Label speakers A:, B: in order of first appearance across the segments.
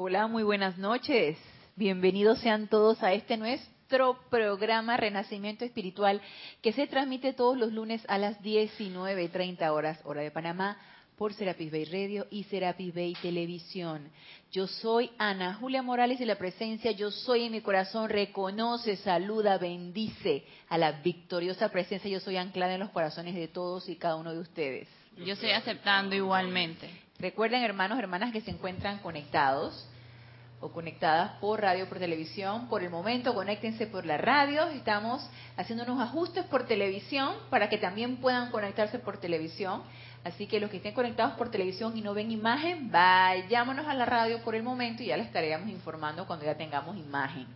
A: Hola, muy buenas noches. Bienvenidos sean todos a este nuestro programa Renacimiento Espiritual que se transmite todos los lunes a las 19.30 horas, hora de Panamá, por Serapis Bay Radio y Serapis Bay Televisión. Yo soy Ana Julia Morales de la presencia, yo soy en mi corazón, reconoce, saluda, bendice a la victoriosa presencia, yo soy anclada en los corazones de todos y cada uno de ustedes.
B: Yo estoy aceptando igualmente.
A: Recuerden, hermanos, hermanas, que se encuentran conectados o conectadas por radio, por televisión. Por el momento, conéctense por la radio. Estamos haciendo unos ajustes por televisión para que también puedan conectarse por televisión. Así que los que estén conectados por televisión y no ven imagen, vayámonos a la radio por el momento y ya les estaremos informando cuando ya tengamos imagen.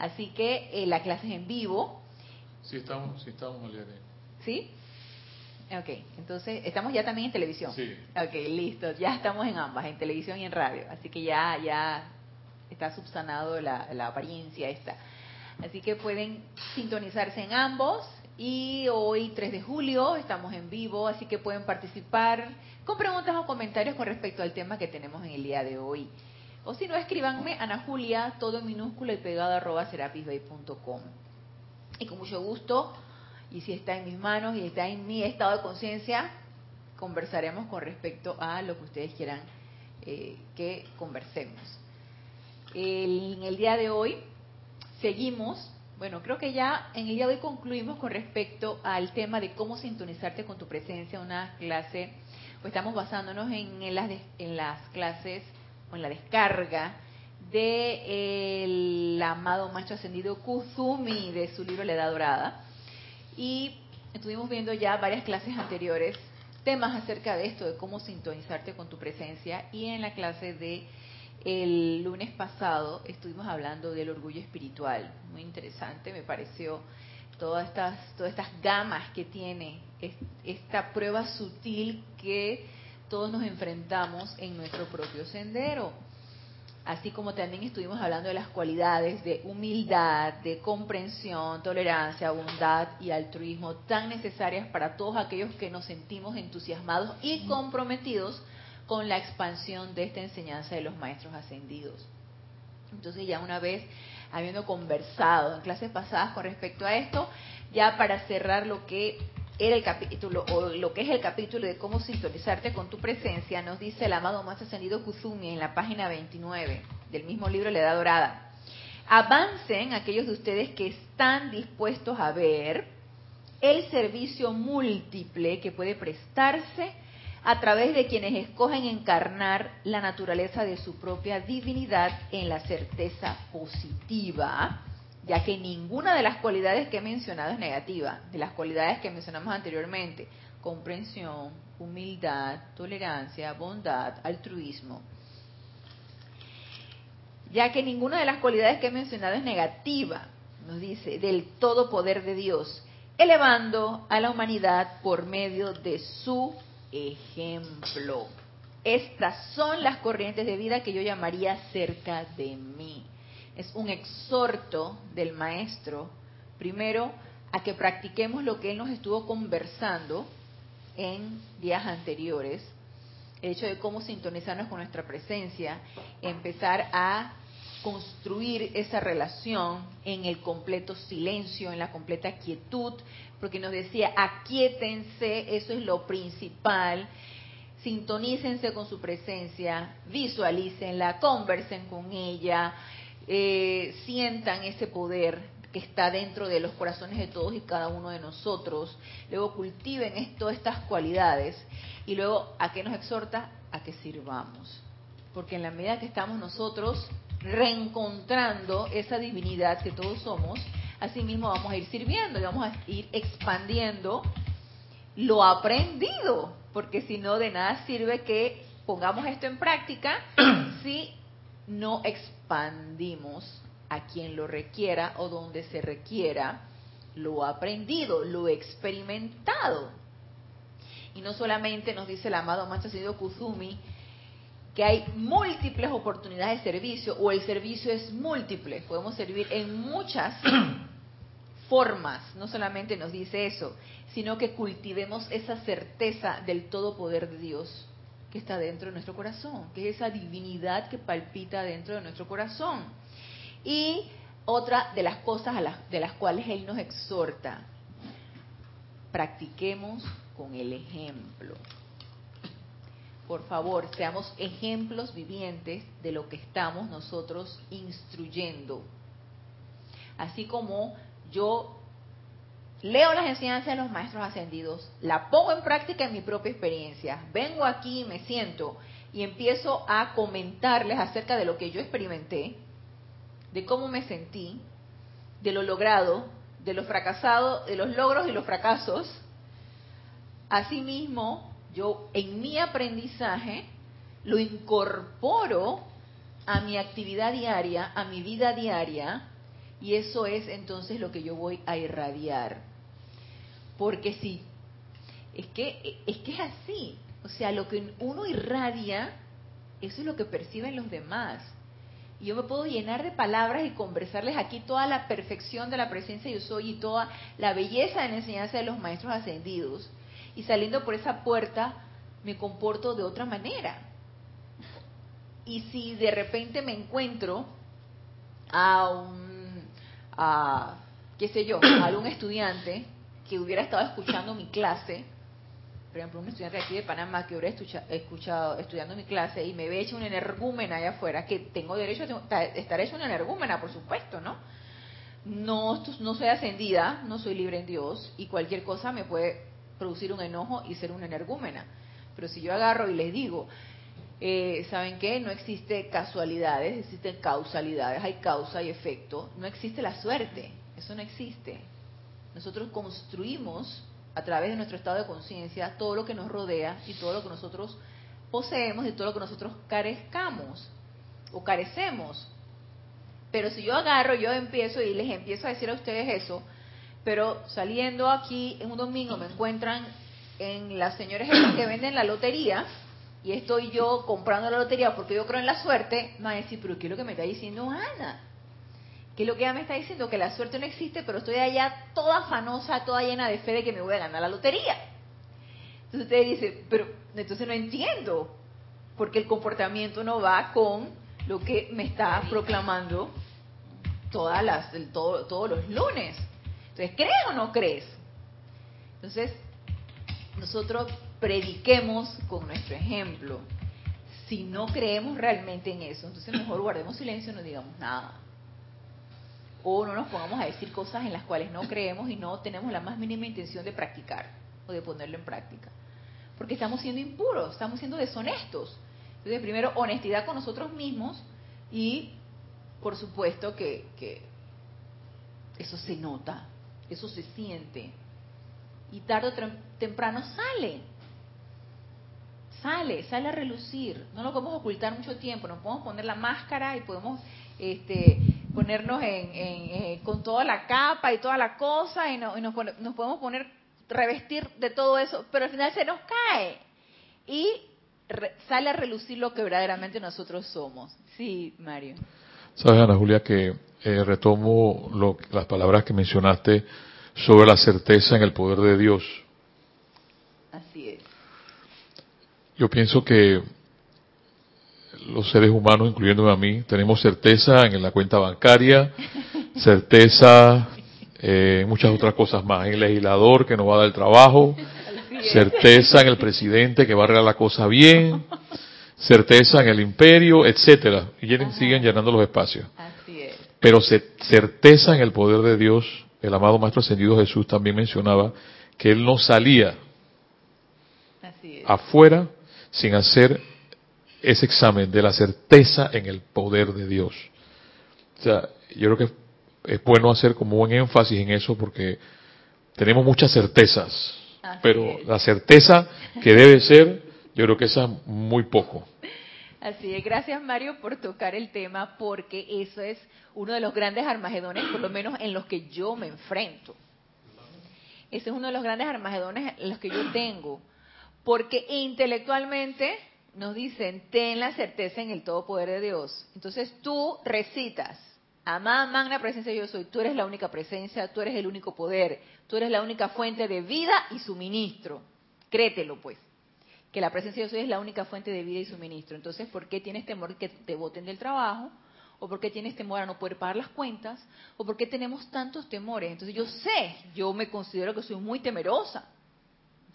A: Así que eh, la clase es en vivo.
C: Sí, estamos, sí, estamos,
A: ¿Sí? Ok, entonces, ¿estamos ya también en televisión?
C: Sí.
A: Ok, listo, ya estamos en ambas, en televisión y en radio. Así que ya, ya está subsanado la, la apariencia esta. Así que pueden sintonizarse en ambos y hoy, 3 de julio, estamos en vivo, así que pueden participar con preguntas o comentarios con respecto al tema que tenemos en el día de hoy. O si no, escríbanme Ana Julia, todo en minúscula y pegado arroba serapisbay.com. Y con mucho gusto, y si está en mis manos y está en mi estado de conciencia, conversaremos con respecto a lo que ustedes quieran eh, que conversemos. en el día de hoy seguimos bueno, creo que ya en el día de hoy concluimos con respecto al tema de cómo sintonizarte con tu presencia, una clase, pues estamos basándonos en, las, en las clases o en la descarga del amado maestro ascendido Kuzumi de su libro La Edad Dorada. Y estuvimos viendo ya varias clases anteriores temas acerca de esto, de cómo sintonizarte con tu presencia. Y en la clase de el lunes pasado estuvimos hablando del orgullo espiritual, muy interesante, me pareció todas estas, todas estas gamas que tiene esta prueba sutil que todos nos enfrentamos en nuestro propio sendero. Así como también estuvimos hablando de las cualidades de humildad, de comprensión, tolerancia, bondad y altruismo tan necesarias para todos aquellos que nos sentimos entusiasmados y comprometidos con la expansión de esta enseñanza de los maestros ascendidos. Entonces ya una vez habiendo conversado en clases pasadas con respecto a esto, ya para cerrar lo que era el capítulo o lo que es el capítulo de cómo sintonizarte con tu presencia, nos dice el amado más ascendido Kuzumi en la página 29 del mismo libro La Edad Dorada. Avancen aquellos de ustedes que están dispuestos a ver el servicio múltiple que puede prestarse a través de quienes escogen encarnar la naturaleza de su propia divinidad en la certeza positiva, ya que ninguna de las cualidades que he mencionado es negativa, de las cualidades que mencionamos anteriormente, comprensión, humildad, tolerancia, bondad, altruismo, ya que ninguna de las cualidades que he mencionado es negativa, nos dice, del todo poder de Dios, elevando a la humanidad por medio de su ejemplo. Estas son las corrientes de vida que yo llamaría cerca de mí. Es un exhorto del maestro, primero, a que practiquemos lo que él nos estuvo conversando en días anteriores, el hecho de cómo sintonizarnos con nuestra presencia, empezar a construir esa relación en el completo silencio, en la completa quietud, porque nos decía, aquietense, eso es lo principal, sintonícense con su presencia, visualícenla, conversen con ella, eh, sientan ese poder que está dentro de los corazones de todos y cada uno de nosotros, luego cultiven esto, estas cualidades. Y luego a qué nos exhorta a que sirvamos, porque en la medida que estamos nosotros reencontrando esa divinidad que todos somos, asimismo vamos a ir sirviendo y vamos a ir expandiendo lo aprendido, porque si no, de nada sirve que pongamos esto en práctica si no expandimos a quien lo requiera o donde se requiera lo aprendido, lo experimentado. Y no solamente nos dice el amado Maestro Kuzumi que hay múltiples oportunidades de servicio o el servicio es múltiple, podemos servir en muchas formas, no solamente nos dice eso, sino que cultivemos esa certeza del todo poder de Dios que está dentro de nuestro corazón, que es esa divinidad que palpita dentro de nuestro corazón. Y otra de las cosas de las cuales Él nos exhorta, practiquemos con el ejemplo. Por favor, seamos ejemplos vivientes de lo que estamos nosotros instruyendo. Así como yo leo las enseñanzas de los maestros ascendidos, la pongo en práctica en mi propia experiencia, vengo aquí, me siento y empiezo a comentarles acerca de lo que yo experimenté, de cómo me sentí, de lo logrado, de lo fracasado, de los logros y los fracasos. Asimismo, yo en mi aprendizaje lo incorporo a mi actividad diaria, a mi vida diaria, y eso es entonces lo que yo voy a irradiar. Porque si, es que, es que es así. O sea, lo que uno irradia, eso es lo que perciben los demás. Y yo me puedo llenar de palabras y conversarles aquí toda la perfección de la presencia yo soy y toda la belleza de la enseñanza de los maestros ascendidos. Y saliendo por esa puerta me comporto de otra manera. Y si de repente me encuentro a un, a, qué sé yo, a algún estudiante que hubiera estado escuchando mi clase, por ejemplo, un estudiante aquí de Panamá que hubiera escuchado, estudiando mi clase y me ve hecho una energúmena allá afuera, que tengo derecho a estar hecho una energúmena, por supuesto, ¿no? No, no soy ascendida, no soy libre en Dios y cualquier cosa me puede producir un enojo y ser una energúmena. Pero si yo agarro y les digo, eh, ¿saben qué? No existe casualidades, existen causalidades, hay causa y efecto, no existe la suerte, eso no existe. Nosotros construimos a través de nuestro estado de conciencia todo lo que nos rodea y todo lo que nosotros poseemos y todo lo que nosotros carezcamos o carecemos. Pero si yo agarro, yo empiezo y les empiezo a decir a ustedes eso, pero saliendo aquí en un domingo me encuentran en las señores que venden la lotería y estoy yo comprando la lotería porque yo creo en la suerte, me van a decir, pero ¿qué es lo que me está diciendo Ana? Que lo que ella me está diciendo, que la suerte no existe, pero estoy allá toda afanosa, toda llena de fe de que me voy a ganar la lotería. Entonces usted dice, pero entonces no entiendo, porque el comportamiento no va con lo que me está proclamando todas las, todo, todos los lunes. Entonces, ¿crees o no crees? Entonces, nosotros prediquemos con nuestro ejemplo. Si no creemos realmente en eso, entonces mejor guardemos silencio y no digamos nada o no nos pongamos a decir cosas en las cuales no creemos y no tenemos la más mínima intención de practicar o de ponerlo en práctica. Porque estamos siendo impuros, estamos siendo deshonestos. Entonces, primero, honestidad con nosotros mismos y, por supuesto, que, eso se nota, eso se siente. Y tarde o temprano sale. Sale, sale a relucir. No lo podemos ocultar mucho tiempo, nos podemos poner la máscara y podemos este, ponernos en, eh, con toda la capa y toda la cosa y, nos, podemos poner, revestir de todo eso, pero al final se nos cae y sale a relucir lo que verdaderamente nosotros somos. Sí, Mario.
C: Sabes, Ana Julia, que eh, retomo lo, las palabras que mencionaste sobre la certeza en el poder de Dios.
A: Así es.
C: Yo pienso que los seres humanos, incluyéndome a mí, tenemos certeza en la cuenta bancaria, certeza eh, en muchas otras cosas más, en el legislador que nos va a dar el trabajo, certeza en el presidente que va a arreglar la cosa bien, certeza en el imperio, etcétera, y siguen llenando los espacios. Pero certeza en el poder de Dios, el amado Maestro Ascendido Jesús también mencionaba que él no salía afuera sin hacer ese examen de la certeza en el poder de Dios. O sea, yo creo que es bueno hacer como un énfasis en eso porque tenemos muchas certezas, pero la certeza que debe ser, yo creo que esa es muy poco.
A: Así es, gracias Mario por tocar el tema porque eso es uno de los grandes armagedones, por lo menos en los que yo me enfrento. Ese es uno de los grandes armagedones en los que yo tengo, porque intelectualmente nos dicen, ten la certeza en el todo poder de Dios. Entonces tú recitas, amada magna presencia yo soy, tú eres la única presencia, tú eres el único poder, tú eres la única fuente de vida y suministro. Créetelo pues. que la presencia de Dios es la única fuente de vida y suministro. Entonces, ¿por qué tienes temor que te voten del trabajo? ¿O por qué tienes temor a no poder pagar las cuentas? ¿O por qué tenemos tantos temores? Entonces, yo sé, yo me considero que soy muy temerosa.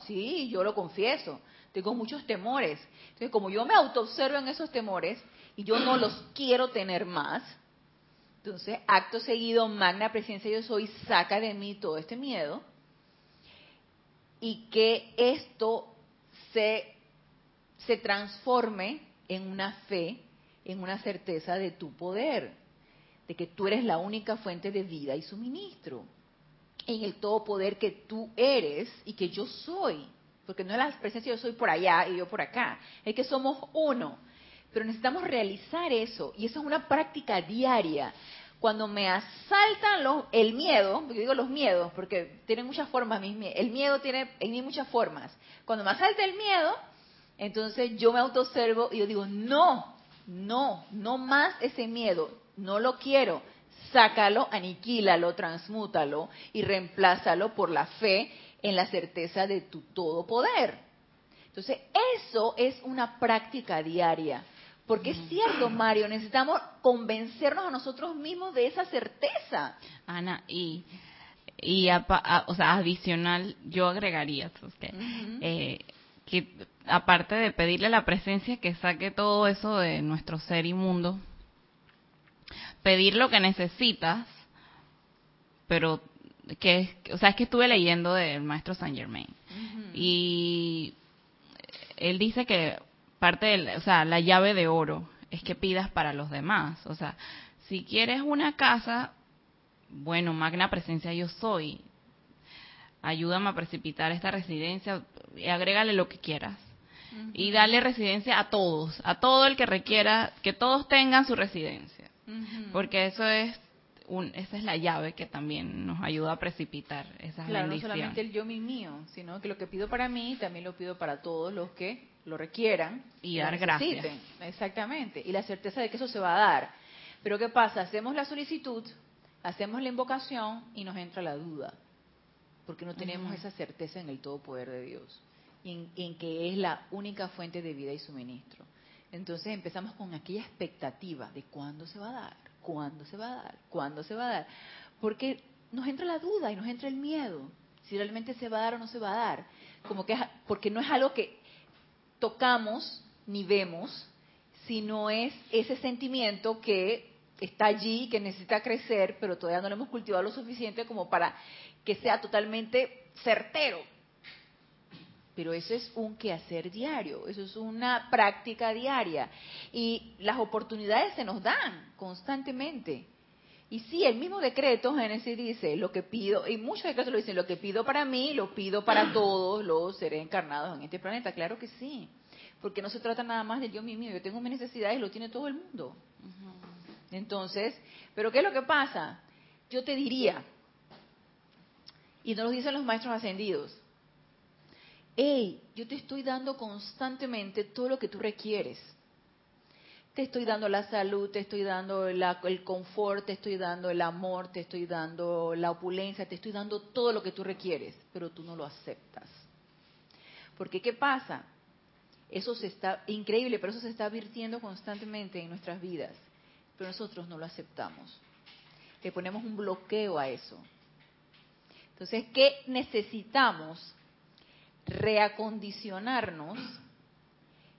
A: Sí, yo lo confieso. Tengo muchos temores. Entonces, como yo me autoobservo en esos temores y yo no los quiero tener más, entonces, acto seguido, magna presencia yo soy, saca de mí todo este miedo y que esto se, se transforme en una fe, en una certeza de tu poder, de que tú eres la única fuente de vida y suministro, en el todo poder que tú eres y que yo soy, porque no es la presencia yo soy por allá y yo por acá, es que somos uno. Pero necesitamos realizar eso y eso es una práctica diaria cuando me asaltan los, el miedo, yo digo los miedos, porque tienen muchas formas, el miedo tiene en mí muchas formas. Cuando me asalta el miedo, entonces yo me autoobservo y yo digo, no, no, no más ese miedo, no lo quiero. Sácalo, aniquílalo, transmútalo y reemplázalo por la fe en la certeza de tu todo poder. Entonces, eso es una práctica diaria. Porque es cierto, Mario, necesitamos convencernos a nosotros mismos de esa certeza.
B: Ana, y, y o sea, adicional, yo agregaría que, eh, que aparte de pedirle la presencia que saque todo eso de nuestro ser inmundo, pedir lo que necesitas, pero que, o sea, es que estuve leyendo del maestro Saint Germain y él dice que parte de, o sea, la llave de oro es que pidas para los demás. O sea, si quieres una casa, bueno, magna presencia yo soy. Ayúdame a precipitar esta residencia y agrégale lo que quieras. Y dale residencia a todos, a todo el que requiera, que todos tengan su residencia. Porque eso es un, esa es la llave que también nos ayuda a precipitar esas
A: claro, no solamente el yo mi mío, sino que lo que pido para mí también lo pido para todos los que lo requieran
B: y dar gracias.
A: Exactamente, y la certeza de que eso se va a dar. Pero ¿qué pasa? Hacemos la solicitud, hacemos la invocación y nos entra la duda, porque no tenemos esa certeza en el todo poder de Dios, en, en que es la única fuente de vida y suministro. Entonces empezamos con aquella expectativa de cuándo se va a dar, cuándo se va a dar, cuándo se va a dar, porque nos entra la duda y nos entra el miedo, si realmente se va a dar o no se va a dar, como que porque no es algo que tocamos ni vemos, sino es ese sentimiento que está allí, que necesita crecer, pero todavía no lo hemos cultivado lo suficiente como para que sea totalmente certero. Pero eso es un quehacer diario, eso es una práctica diaria. Y las oportunidades se nos dan constantemente. Y sí, el mismo decreto, Génesis dice, lo que pido, y muchos decretos lo dicen, lo que pido para mí, lo pido para todos los seres encarnados en este planeta. Claro que sí, porque no se trata nada más de yo mío, yo tengo mis necesidades y lo tiene todo el mundo. Entonces, pero ¿qué es lo que pasa? Yo te diría, y nos lo dicen los maestros ascendidos, hey, yo te estoy dando constantemente todo lo que tú requieres te estoy dando la salud, te estoy dando el confort, te estoy dando el amor, te estoy dando la opulencia, te estoy dando todo lo que tú requieres, pero tú no lo aceptas. Porque ¿qué pasa? Eso se está increíble, pero eso se está virtiendo constantemente en nuestras vidas, pero nosotros no lo aceptamos. Le ponemos un bloqueo a eso. Entonces, ¿qué necesitamos? Reacondicionarnos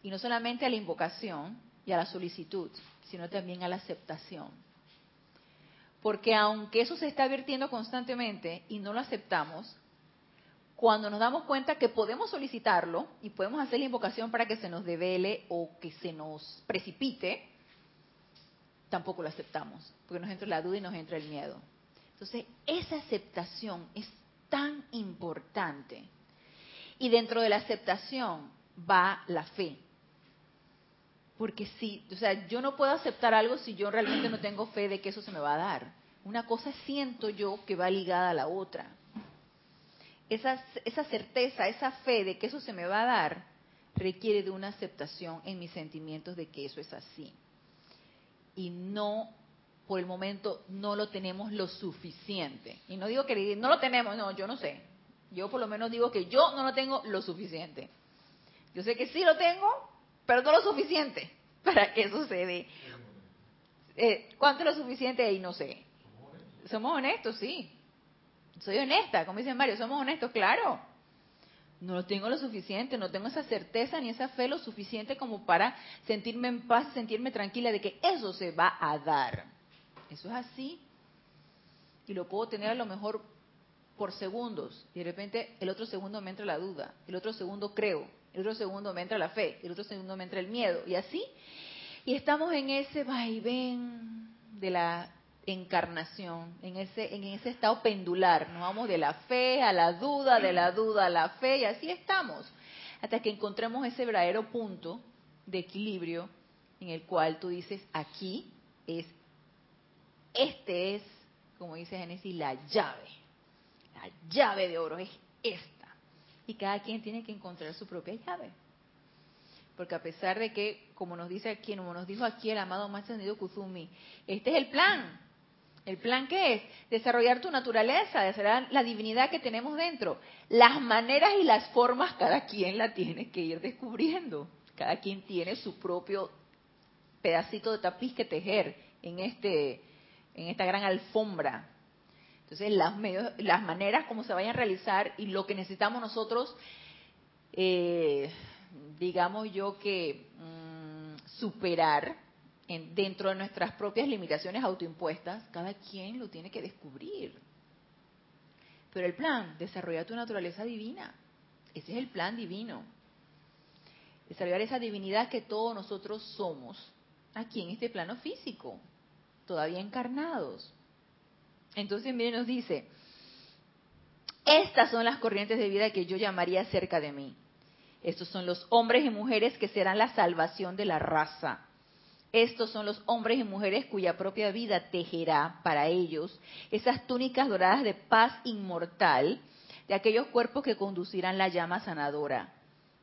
A: y no solamente a la invocación, y a la solicitud, sino también a la aceptación. Porque aunque eso se está vertiendo constantemente y no lo aceptamos, cuando nos damos cuenta que podemos solicitarlo y podemos hacer la invocación para que se nos devele o que se nos precipite, tampoco lo aceptamos, porque nos entra la duda y nos entra el miedo. Entonces, esa aceptación es tan importante. Y dentro de la aceptación va la fe. Porque sí, o sea, yo no puedo aceptar algo si yo realmente no tengo fe de que eso se me va a dar. Una cosa siento yo que va ligada a la otra. Esa, esa certeza, esa fe de que eso se me va a dar, requiere de una aceptación en mis sentimientos de que eso es así. Y no, por el momento, no lo tenemos lo suficiente. Y no digo que no lo tenemos, no, yo no sé. Yo por lo menos digo que yo no lo tengo lo suficiente. Yo sé que sí lo tengo, pero no lo suficiente para que sucede. Eh, ¿Cuánto es lo suficiente? Y no sé. Somos honestos, sí. Soy honesta, como dice Mario, somos honestos, claro. No lo tengo lo suficiente, no tengo esa certeza ni esa fe lo suficiente como para sentirme en paz, sentirme tranquila de que eso se va a dar. Eso es así. Y lo puedo tener a lo mejor por segundos. Y de repente el otro segundo me entra la duda, el otro segundo creo, el otro segundo me entra la fe, el otro segundo me entra el miedo. Y así. Y estamos en ese vaivén de la encarnación, en ese, en ese estado pendular. Nos vamos de la fe a la duda, de la duda a la fe, y así estamos. Hasta que encontremos ese verdadero punto de equilibrio en el cual tú dices, aquí es, este es, como dice Génesis, la llave. La llave de oro es esta. Y cada quien tiene que encontrar su propia llave. Porque a pesar de que, como nos dice aquí, como nos dijo aquí el amado Maestro Kuzumi, este es el plan. ¿El plan qué es? Desarrollar tu naturaleza, desarrollar la divinidad que tenemos dentro. Las maneras y las formas cada quien la tiene que ir descubriendo. Cada quien tiene su propio pedacito de tapiz que tejer en este en esta gran alfombra. Entonces, las, las maneras como se vayan a realizar y lo que necesitamos nosotros, eh, digamos yo que mm, superar dentro de nuestras propias limitaciones autoimpuestas, cada quien lo tiene que descubrir. Pero el plan, desarrollar tu naturaleza divina. Ese es el plan divino. Desarrollar esa divinidad que todos nosotros somos aquí en este plano físico, todavía encarnados. Entonces, miren, nos dice, estas son las corrientes de vida que yo llamaría cerca de mí. Estos son los hombres y mujeres que serán la salvación de la raza. Estos son los hombres y mujeres cuya propia vida tejerá para ellos esas túnicas doradas de paz inmortal de aquellos cuerpos que conducirán la llama sanadora.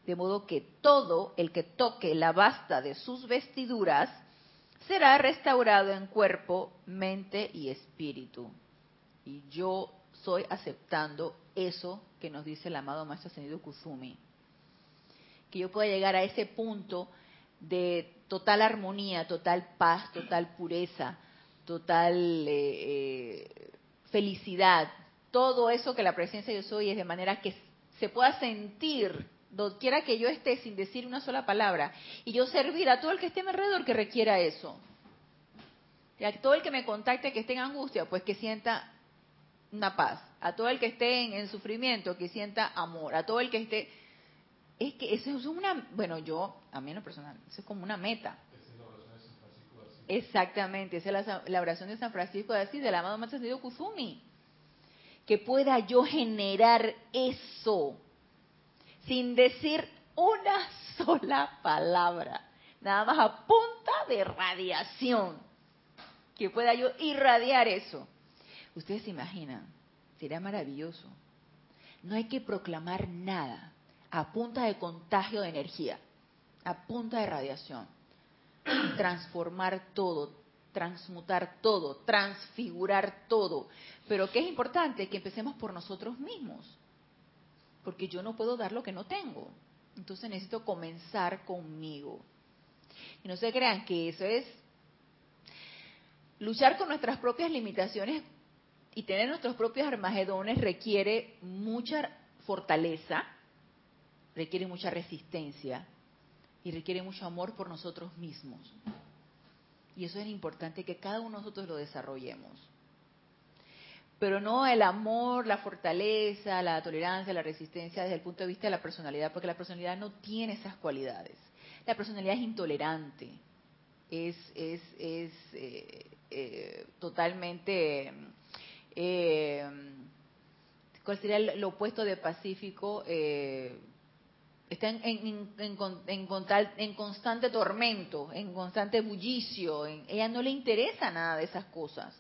A: De modo que todo el que toque la basta de sus vestiduras será restaurado en cuerpo, mente y espíritu. Y yo soy aceptando eso que nos dice el amado Maestro Ascendido Kuzumi. Que yo pueda llegar a ese punto de total armonía, total paz, total pureza, total eh, eh, felicidad, todo eso que la presencia de yo soy es de manera que se pueda sentir quiera que yo esté sin decir una sola palabra y yo servir a todo el que esté a mi alrededor que requiera eso. Y a todo el que me contacte que esté en angustia, pues que sienta una paz. A todo el que esté en, en sufrimiento, que sienta amor. A todo el que esté es que eso es una, bueno, yo, a mí en lo personal, eso es como una meta. Exactamente, esa es la, oración de San Francisco de Asís, del amado Maestro Kusumi. Que pueda yo generar eso sin decir una sola palabra, nada más a punta de radiación. Que pueda yo irradiar eso. Ustedes se imaginan, sería maravilloso. No hay que proclamar nada a punta de contagio de energía, a punta de radiación. Transformar todo, transmutar todo, transfigurar todo. Pero ¿qué es importante? Que empecemos por nosotros mismos. Porque yo no puedo dar lo que no tengo. Entonces necesito comenzar conmigo. Y no se crean que eso es luchar con nuestras propias limitaciones y tener nuestros propios armagedones requiere mucha fortaleza, requiere mucha resistencia y requiere mucho amor por nosotros mismos. Y eso es importante que cada uno de nosotros lo desarrollemos. Pero no el amor, la fortaleza, la tolerancia, la resistencia desde el punto de vista de la personalidad, porque la personalidad no tiene esas cualidades. La personalidad es intolerante, es, es, es eh, eh, totalmente... Eh, ¿Cuál sería lo opuesto de pacífico? está en, en, en, constante tormento, en constante bullicio, ella no le interesa nada de esas cosas.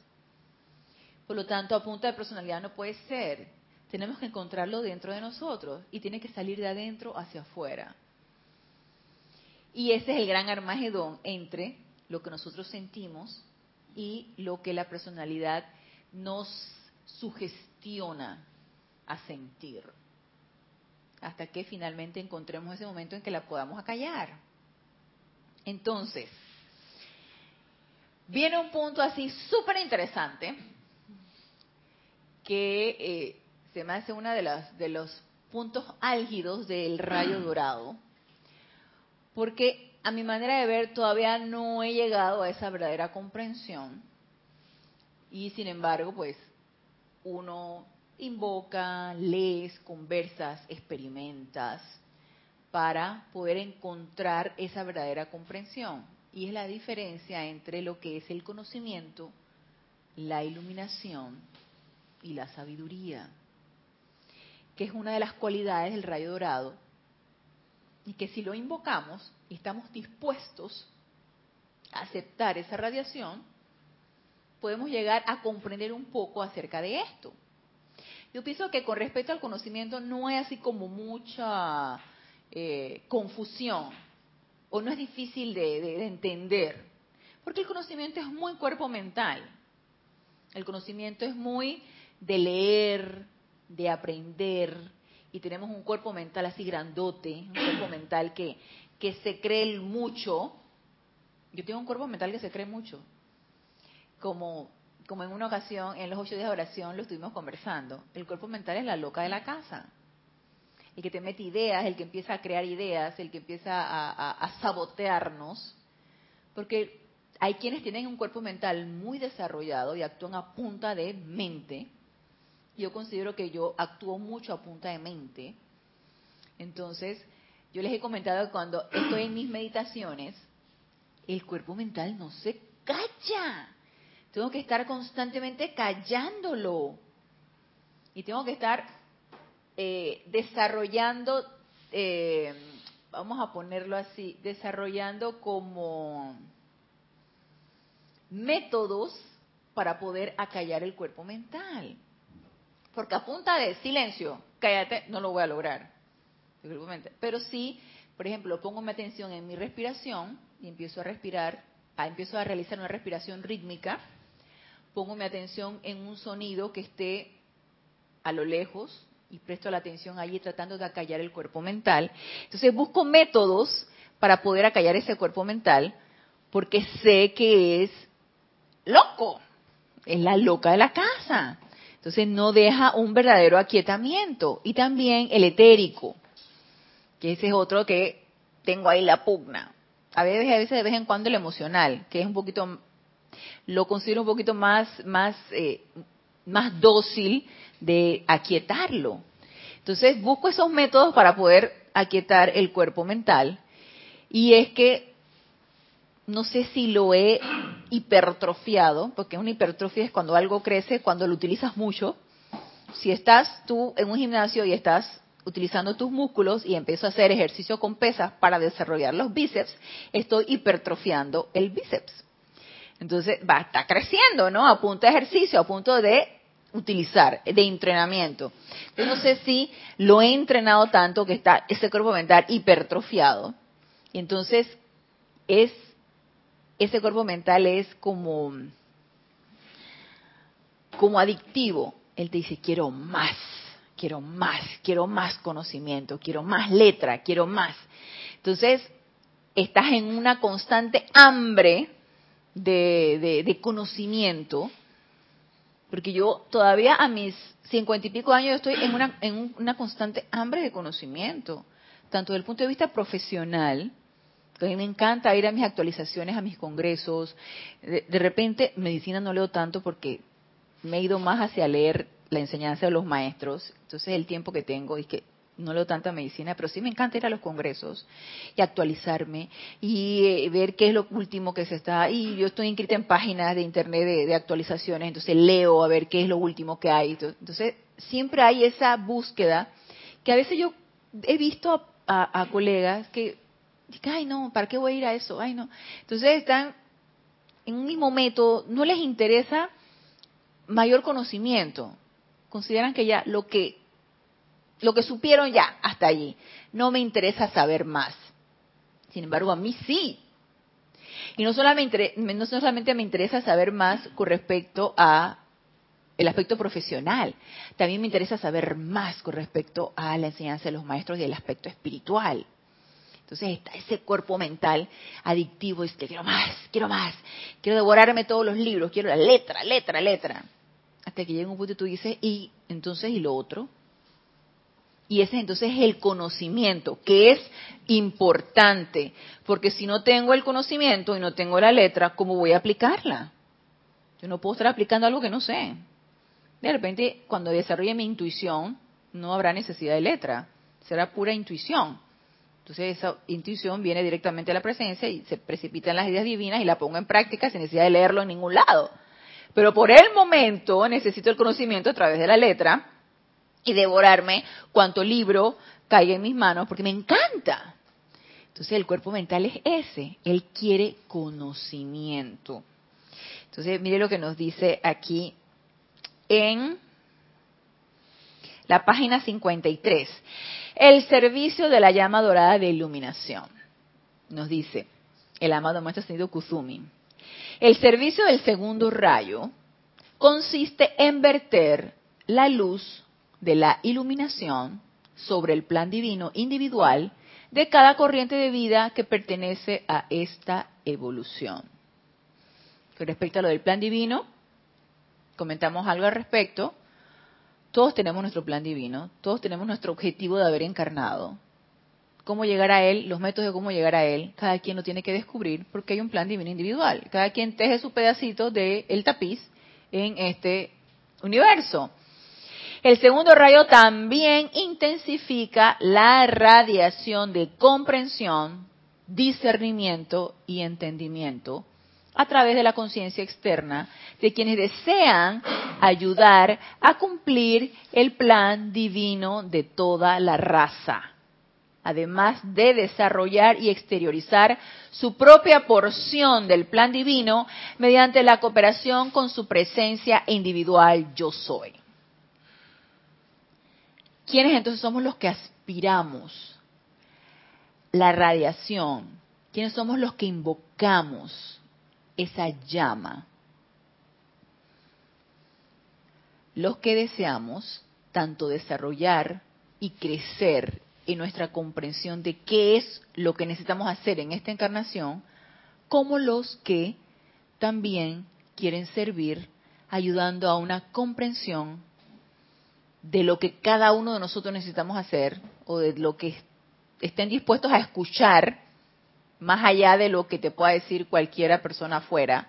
A: Por lo tanto, a punta de personalidad no puede ser. Tenemos que encontrarlo dentro de nosotros y tiene que salir de adentro hacia afuera. Y ese es el gran armagedón entre lo que nosotros sentimos y lo que la personalidad nos sugestiona a sentir hasta que finalmente encontremos ese momento en que la podamos acallar. Entonces, viene un punto así súper interesante que eh, se me hace uno de, las, de los puntos álgidos del rayo dorado, porque a mi manera de ver todavía no he llegado a esa verdadera comprensión y sin embargo pues uno invoca, lees, conversas, experimentas para poder encontrar esa verdadera comprensión. Y es la diferencia entre lo que es el conocimiento, la iluminación y la sabiduría, que es una de las cualidades del rayo dorado, y que si lo invocamos y estamos dispuestos a aceptar esa radiación, podemos llegar a comprender un poco acerca de esto. Yo pienso que con respecto al conocimiento no hay así como mucha eh, confusión o no es difícil de entender, porque el conocimiento es muy cuerpo mental. El conocimiento es muy de leer, de aprender, y tenemos un cuerpo mental así grandote, un cuerpo mental que, que se cree mucho. Yo tengo un cuerpo mental que se cree mucho. Como, como en una ocasión, en los ocho días de oración, lo estuvimos conversando. El cuerpo mental es la loca de la casa. El que te mete ideas, el que empieza a crear ideas, el que empieza a, a sabotearnos. Porque hay quienes tienen un cuerpo mental muy desarrollado y actúan a punta de mente yo considero que yo actúo mucho a punta de mente. Entonces, yo les he comentado que cuando estoy en mis meditaciones, el cuerpo mental no se calla. Tengo que estar constantemente callándolo. Y tengo que estar eh, desarrollando, eh, vamos a ponerlo así, desarrollando como métodos para poder acallar el cuerpo mental. Porque a punta de silencio, cállate, no lo voy a lograr. Pero sí, por ejemplo, pongo mi atención en mi respiración y empiezo a respirar, ah, empiezo a realizar una respiración rítmica, pongo mi atención en un sonido que esté a lo lejos y presto la atención allí tratando de acallar el cuerpo mental. Entonces busco métodos para poder acallar ese cuerpo mental porque sé que es loco, es la loca de la casa. Entonces no deja un verdadero aquietamiento. Y también el etérico, que ese es otro que tengo ahí la pugna. A veces, a veces de vez en cuando el emocional, que es un poquito, lo considero un poquito más, más, eh, más dócil de aquietarlo. Entonces busco esos métodos para poder aquietar el cuerpo mental. Y es que no sé si lo he hipertrofiado, porque una hipertrofia es cuando algo crece, cuando lo utilizas mucho. Si estás tú en un gimnasio y estás utilizando tus músculos y empiezo a hacer ejercicio con pesas para desarrollar los bíceps, estoy hipertrofiando el bíceps. Entonces va, está creciendo, ¿no? A punto de ejercicio, a punto de utilizar, de entrenamiento. Yo no sé si lo he entrenado tanto que está ese cuerpo mental hipertrofiado. Entonces es ese cuerpo mental es como, como adictivo. Él te dice, quiero más, quiero más, quiero más conocimiento, quiero más letra, quiero más. Entonces, estás en una constante hambre de, de, conocimiento, porque yo todavía a mis cincuenta y pico años estoy en una, en una constante hambre de conocimiento, tanto desde el punto de vista profesional, a mí me encanta ir a mis actualizaciones, a mis congresos. De, repente, medicina no leo tanto porque me he ido más hacia leer la enseñanza de los maestros. Entonces, el tiempo que tengo es que no leo tanta medicina, pero sí me encanta ir a los congresos y actualizarme y eh, ver qué es lo último que se está. Y yo estoy inscrita en páginas de internet de, actualizaciones, entonces leo a ver qué es lo último que hay. Entonces, siempre hay esa búsqueda que a veces yo he visto a colegas que ay no, ¿para qué voy a ir a eso? Ay no. Entonces están en un mismo método, no les interesa mayor conocimiento. Consideran que ya lo que lo que supieron ya hasta allí. No me interesa saber más. Sin embargo, a mí sí. Y no solamente, no solamente me interesa saber más con respecto a el aspecto profesional. También me interesa saber más con respecto a la enseñanza de los maestros y el aspecto espiritual. Entonces está ese cuerpo mental adictivo, es que quiero más, quiero más, quiero devorarme todos los libros, quiero la letra, letra, letra. Hasta que llega un punto y tú dices, y entonces, ¿y lo otro? Y ese entonces es el conocimiento, que es importante, porque si no tengo el conocimiento y no tengo la letra, ¿cómo voy a aplicarla? Yo no puedo estar aplicando algo que no sé. De repente, cuando desarrolle mi intuición, no habrá necesidad de letra, será pura intuición. Entonces esa intuición viene directamente a la presencia y se precipita en las ideas divinas y la pongo en práctica sin necesidad de leerlo en ningún lado. Pero por el momento necesito el conocimiento a través de la letra y devorarme cuanto libro caiga en mis manos porque me encanta. Entonces el cuerpo mental es ese, él quiere conocimiento. Entonces mire lo que nos dice aquí en la página 53. El servicio de la llama dorada de iluminación. Nos dice el amado Maestro Ascendido Kuzumi. El servicio del segundo rayo consiste en verter la luz de la iluminación sobre el plan divino individual de cada corriente de vida que pertenece a esta evolución. Con respecto a lo del plan divino, comentamos algo al respecto. Todos tenemos nuestro plan divino, todos tenemos nuestro objetivo de haber encarnado. Cómo llegar a él, los métodos de cómo llegar a él, cada quien lo tiene que descubrir porque hay un plan divino individual. Cada quien teje su pedacito del el tapiz en este universo. El segundo rayo también intensifica la radiación de comprensión, discernimiento y entendimiento a través de la conciencia externa de quienes desean ayudar a cumplir el plan divino de toda la raza, además de desarrollar y exteriorizar su propia porción del plan divino mediante la cooperación con su presencia individual yo soy. ¿Quiénes entonces somos los que aspiramos la radiación? ¿Quiénes somos los que invocamos esa llama? Los que deseamos tanto desarrollar y crecer en nuestra comprensión de qué es lo que necesitamos hacer en esta encarnación, como los que también quieren servir ayudando a una comprensión de lo que cada uno de nosotros necesitamos hacer o de lo que estén dispuestos a escuchar más allá de lo que te pueda decir cualquiera persona afuera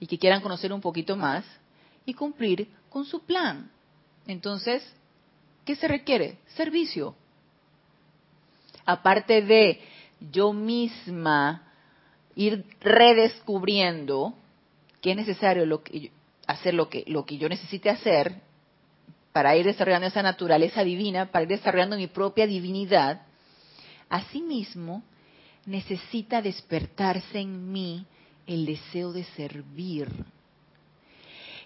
A: y que quieran conocer un poquito más y cumplir con su plan. Entonces, ¿qué se requiere? Servicio. Aparte de yo misma ir redescubriendo que es necesario lo que, hacer lo que, lo que yo necesite hacer para ir desarrollando esa naturaleza divina, para ir desarrollando mi propia divinidad, asimismo necesita despertarse en mí el deseo de servir.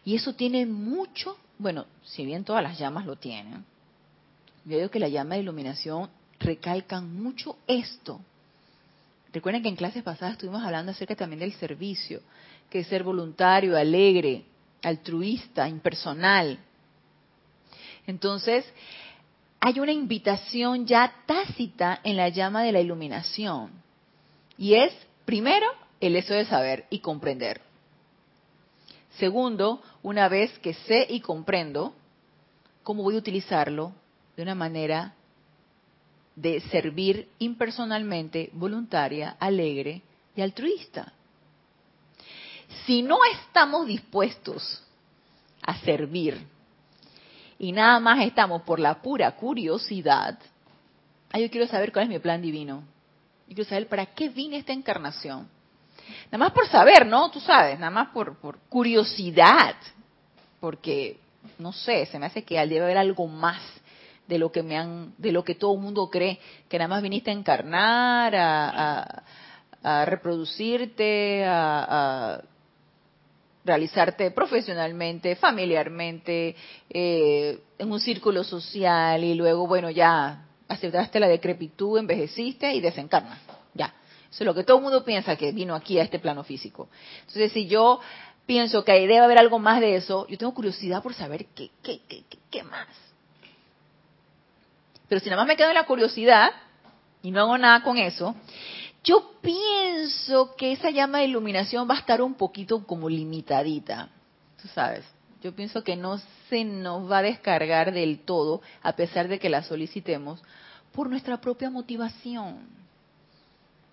A: Y eso tiene mucho, bueno, si bien todas las llamas lo tienen, yo digo que la llama de iluminación recalcan mucho esto. Recuerden que en clases pasadas estuvimos hablando acerca también del servicio, que es ser voluntario, alegre, altruista, impersonal, entonces, hay una invitación ya tácita en la llama de la iluminación. Y es, primero, el eso de saber y comprender. Segundo, una vez que sé y comprendo, ¿cómo voy a utilizarlo de una manera de servir impersonalmente, voluntaria, alegre y altruista? Si no estamos dispuestos a servir, y nada más estamos por la pura curiosidad, ah, yo quiero saber cuál es mi plan divino. Yo quiero saber para qué vine esta encarnación. Nada más por saber, ¿no? Tú sabes, nada más por, por curiosidad. Porque, no sé, se me hace que debe haber algo más de lo que me han, de lo que todo el mundo cree, que nada más viniste a encarnar, a, a, reproducirte, a realizarte profesionalmente, familiarmente, eh, en un círculo social y luego, bueno, ya aceptaste la decrepitud, envejeciste y desencarnas. Ya. Eso es lo que todo el mundo piensa que vino aquí a este plano físico. Entonces, si yo pienso que debe haber algo más de eso, yo tengo curiosidad por saber qué, qué, qué, qué más. Pero si nada más me quedo en la curiosidad y no hago nada con eso, yo pienso que esa llama de iluminación va a estar un poquito como limitadita, tú sabes. Yo pienso que no se nos va a descargar del todo, a pesar de que la solicitemos, por nuestra propia motivación.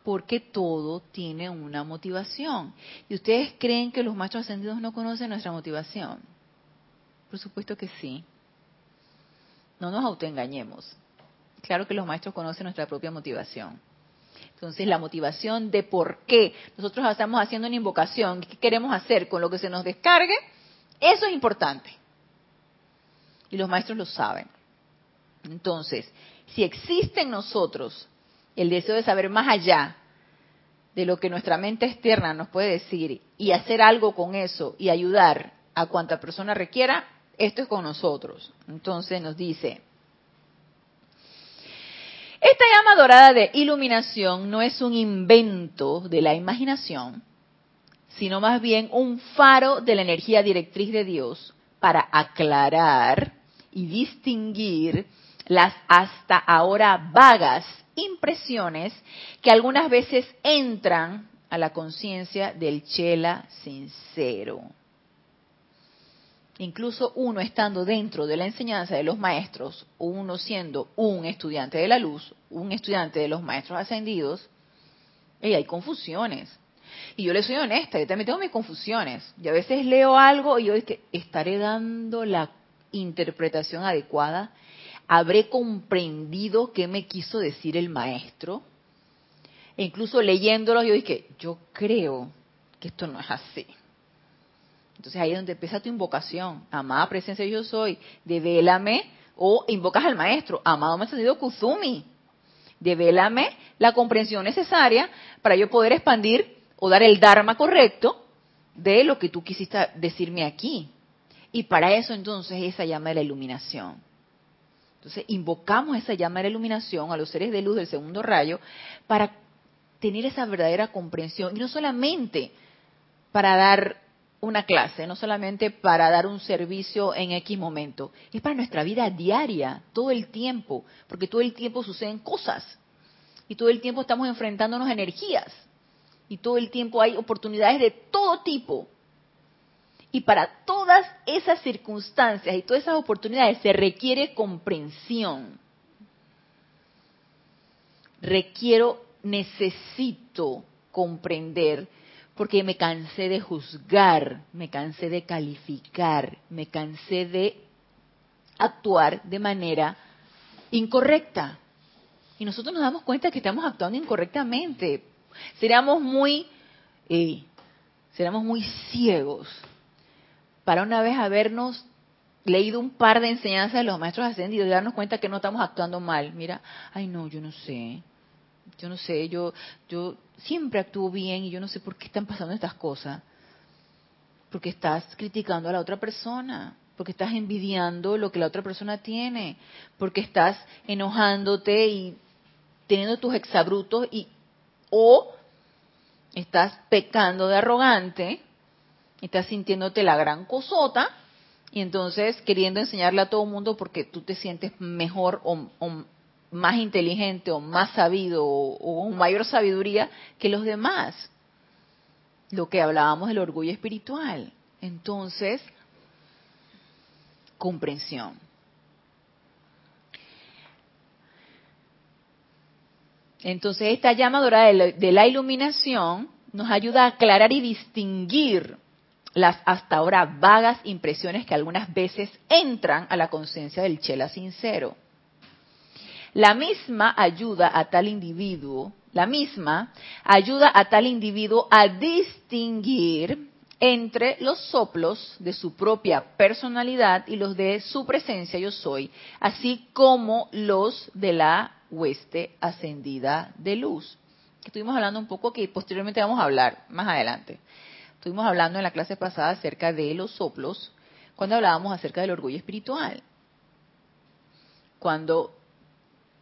A: Porque todo tiene una motivación. ¿Y ustedes creen que los machos ascendidos no conocen nuestra motivación? Por supuesto que sí. No nos autoengañemos. Claro que los maestros conocen nuestra propia motivación. Entonces, la motivación de por qué nosotros estamos haciendo una invocación, qué queremos hacer con lo que se nos descargue, eso es importante. Y los maestros lo saben. Entonces, si existe en nosotros el deseo de saber más allá de lo que nuestra mente externa nos puede decir y hacer algo con eso y ayudar a cuanta persona requiera, esto es con nosotros. Entonces nos dice, esta llama dorada de iluminación no es un invento de la imaginación, sino más bien un faro de la energía directriz de Dios para aclarar y distinguir las hasta ahora vagas impresiones que algunas veces entran a la conciencia del chela sincero. Incluso uno estando dentro de la enseñanza de los maestros, o uno siendo un estudiante de la luz, un estudiante de los maestros ascendidos, y hay confusiones. Y yo le soy honesta, yo también tengo mis confusiones. Y a veces leo algo y yo es que estaré dando la interpretación adecuada. ¿Habré comprendido qué me quiso decir el maestro? E incluso leyéndolo yo dije, yo creo que esto no es así. Entonces ahí es donde empieza tu invocación. Amada presencia yo soy, devélame o invocas al maestro, amado maestro Kuzumi. Devélame la comprensión necesaria para yo poder expandir o dar el dharma correcto de lo que tú quisiste decirme aquí. Y para eso entonces esa llama de la iluminación. Entonces invocamos esa llama de la iluminación a los seres de luz del segundo rayo para tener esa verdadera comprensión. Y no solamente para dar una clase, no solamente para dar un servicio en X momento, es para nuestra vida diaria, todo el tiempo, porque todo el tiempo suceden cosas y todo el tiempo estamos enfrentándonos a energías y todo el tiempo hay oportunidades de todo tipo. Y para todas esas circunstancias y todas esas oportunidades se requiere comprensión. Requiero, necesito comprender porque me cansé de juzgar, me cansé de calificar, me cansé de actuar de manera incorrecta. Y nosotros nos damos cuenta que estamos actuando incorrectamente. Seríamos muy, eh, seríamos muy ciegos para una vez habernos leído un par de enseñanzas de los maestros ascendidos y darnos cuenta que no estamos actuando mal. Mira, ay no, yo no sé, yo no sé, yo, yo siempre actúo bien y yo no sé por qué están pasando estas cosas. Porque estás criticando a la otra persona, porque estás envidiando lo que la otra persona tiene, porque estás enojándote y teniendo tus exabrutos y o estás pecando de arrogante, estás sintiéndote la gran cosota y entonces queriendo enseñarle a todo el mundo porque tú te sientes mejor o, más inteligente o más sabido o, mayor sabiduría que los demás. Lo que hablábamos del orgullo espiritual. Entonces, comprensión. Entonces, esta llamadora de la iluminación nos ayuda a aclarar y distinguir las hasta ahora vagas impresiones que algunas veces entran a la conciencia del chela sincero. La misma ayuda a tal individuo, la misma ayuda a tal individuo a distinguir entre los soplos de su propia personalidad y los de su presencia yo soy, así como los de la hueste ascendida de luz. Estuvimos hablando un poco que posteriormente vamos a hablar más adelante. Estuvimos hablando en la clase pasada acerca de los soplos, cuando hablábamos acerca del orgullo espiritual. Cuando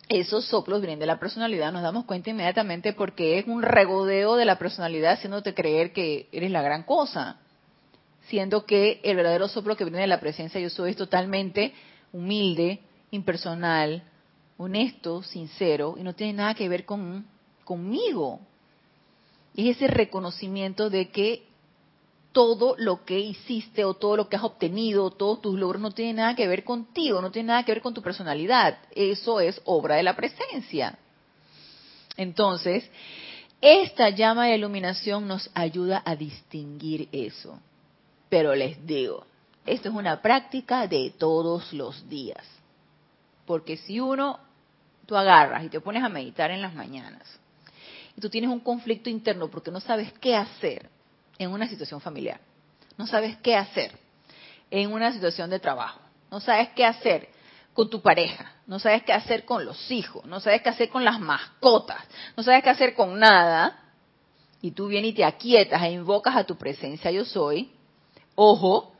A: esos soplos vienen de la personalidad, nos damos cuenta inmediatamente porque es un regodeo de la personalidad haciéndote creer que eres la gran cosa. siendo que el verdadero soplo que viene de la presencia yo soy es totalmente humilde, impersonal, honesto, sincero y no tiene nada que ver con conmigo. Es ese reconocimiento de que todo lo que hiciste o todo lo que has obtenido, todos tus logros no tiene nada que ver contigo, no tiene nada que ver con tu personalidad. Eso es obra de la presencia. Entonces, esta llama de iluminación nos ayuda a distinguir eso. Pero les digo, esto es una práctica de todos los días. Porque si uno, tú agarras y te pones a meditar en las mañanas, y tú tienes un conflicto interno porque no sabes qué hacer en una situación familiar, no sabes qué hacer en una situación de trabajo, no sabes qué hacer con tu pareja, no sabes qué hacer con los hijos, no sabes qué hacer con las mascotas, no sabes qué hacer con nada, y tú vienes y te aquietas e invocas a tu presencia yo soy, Ojo,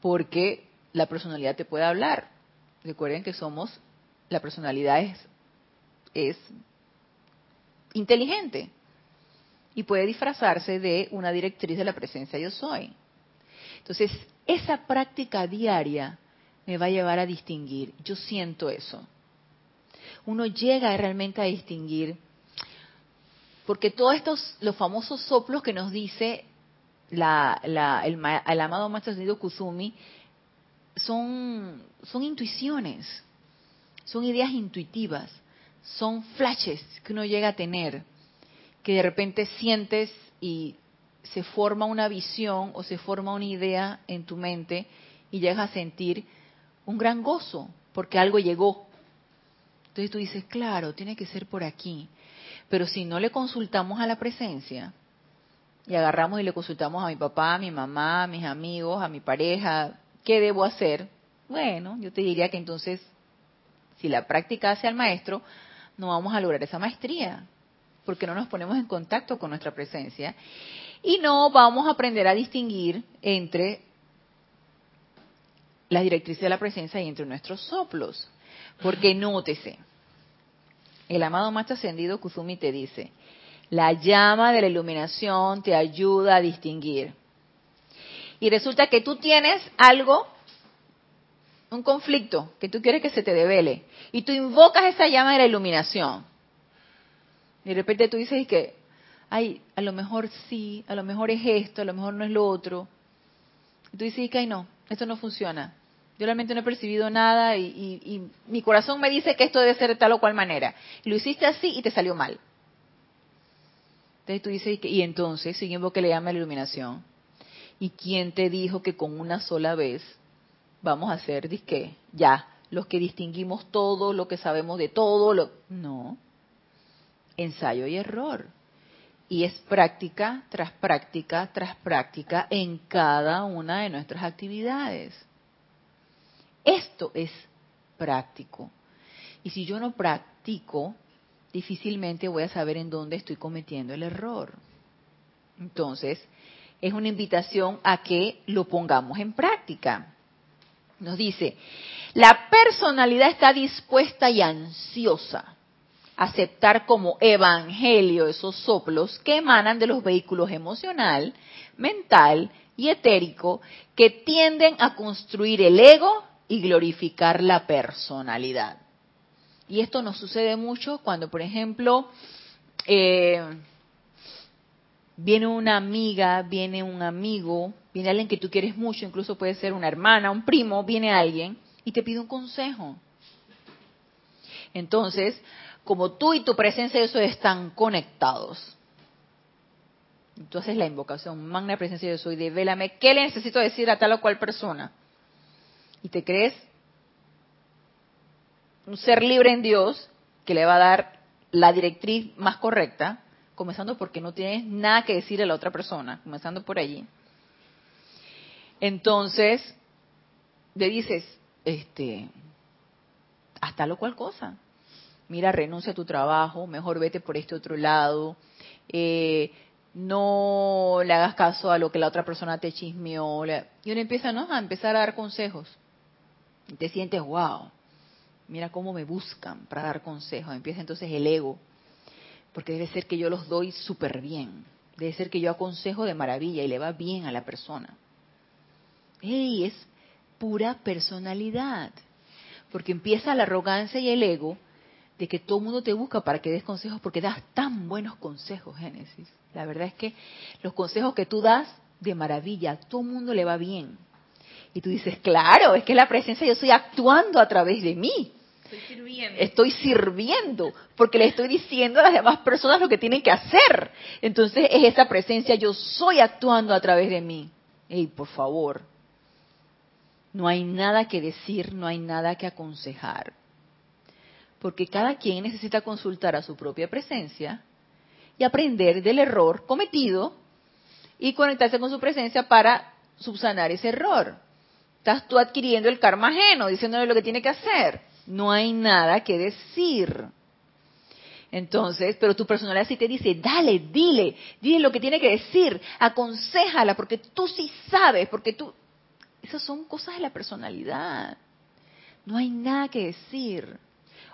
A: porque la personalidad te puede hablar. Recuerden que somos, la personalidad es, es inteligente y puede disfrazarse de una directriz de la presencia yo soy. Entonces, esa práctica diaria me va a llevar a distinguir. Yo siento eso. Uno llega realmente a distinguir, porque todos estos, los famosos soplos que nos dice la, la, el, el, amado Maestro Ascendido Kusumi son, son intuiciones, son ideas intuitivas, son flashes que uno llega a tener, que de repente sientes y se forma una visión o se forma una idea en tu mente y llegas a sentir un gran gozo porque algo llegó. Entonces tú dices, claro, tiene que ser por aquí. Pero si no le consultamos a la presencia, y agarramos y le consultamos a mi papá, a mi mamá, a mis amigos, a mi pareja, ¿qué debo hacer? Bueno, yo te diría que entonces, si la práctica hace al maestro, no vamos a lograr esa maestría, porque no nos ponemos en contacto con nuestra presencia y no vamos a aprender a distinguir entre las directrices de la presencia y entre nuestros soplos. Porque nótese, el amado Maestro Ascendido Kuzumi te dice, la llama de la iluminación te ayuda a distinguir. Y resulta que tú tienes algo, un conflicto, que tú quieres que se te devele. Y tú invocas esa llama de la iluminación. Y de repente tú dices que, ay, a lo mejor sí, a lo mejor es esto, a lo mejor no es lo otro. Y tú dices que, ay, no, esto no funciona. Yo realmente no he percibido nada y, y mi corazón me dice que esto debe ser de tal o cual manera. Lo hiciste así y te salió mal. Entonces tú dices, y entonces, seguimos que le llama la iluminación. ¿Y quién te dijo que con una sola vez vamos a hacer, disque, ya, los que distinguimos todo, lo que sabemos de todo, lo... no, ensayo y error. Y es práctica tras práctica tras práctica en cada una de nuestras actividades. Esto es práctico. Y si yo no practico, difícilmente voy a saber en dónde estoy cometiendo el error. Entonces, es una invitación a que lo pongamos en práctica. Nos dice, la personalidad está dispuesta y ansiosa a aceptar como evangelio esos soplos que emanan de los vehículos emocional, mental y etérico que tienden a construir el ego y glorificar la personalidad. Y esto nos sucede mucho cuando, por ejemplo, eh, viene una amiga, viene un amigo, viene alguien que tú quieres mucho, incluso puede ser una hermana, un primo, viene alguien y te pide un consejo. Entonces, como tú y tu presencia de eso están conectados, entonces la invocación, magna presencia de soy, devélame, ¿qué le necesito decir a tal o cual persona? Y te crees un ser libre en Dios que le va a dar la directriz más correcta, comenzando porque no tienes nada que decir a la otra persona, comenzando por allí. Entonces, le dices, este, hasta lo cual cosa. Mira, renuncia a tu trabajo, mejor vete por este otro lado. Eh, no le hagas caso a lo que la otra persona te chismeó. Y uno empieza ¿no? a empezar a dar consejos. Y te sientes, wow, mira cómo me buscan para dar consejos. Empieza entonces el ego, porque debe ser que yo los doy súper bien, debe ser que yo aconsejo de maravilla y le va bien a la persona. ¡Ey! Es pura personalidad. Porque empieza la arrogancia y el ego de que todo el mundo te busca para que des consejos, porque das tan buenos consejos, Génesis. La verdad es que los consejos que tú das, de maravilla, a todo el mundo le va bien. Y tú dices, claro, es que la presencia yo estoy actuando a través de mí.
B: Estoy sirviendo.
A: Porque le estoy diciendo a las demás personas lo que tienen que hacer. Entonces es esa presencia, yo soy actuando a través de mí. Ey, por favor, no hay nada que decir, no hay nada que aconsejar. Porque cada quien necesita consultar a su propia presencia y aprender del error cometido y conectarse con su presencia para subsanar ese error. Estás tú adquiriendo el karma ajeno, diciéndole lo que tiene que hacer. No hay nada que decir. Entonces, pero tu personalidad sí te dice, dale, dile, dile lo que tiene que decir, aconsejala, porque tú sí sabes, porque tú... Esas son cosas de la personalidad. No hay nada que decir.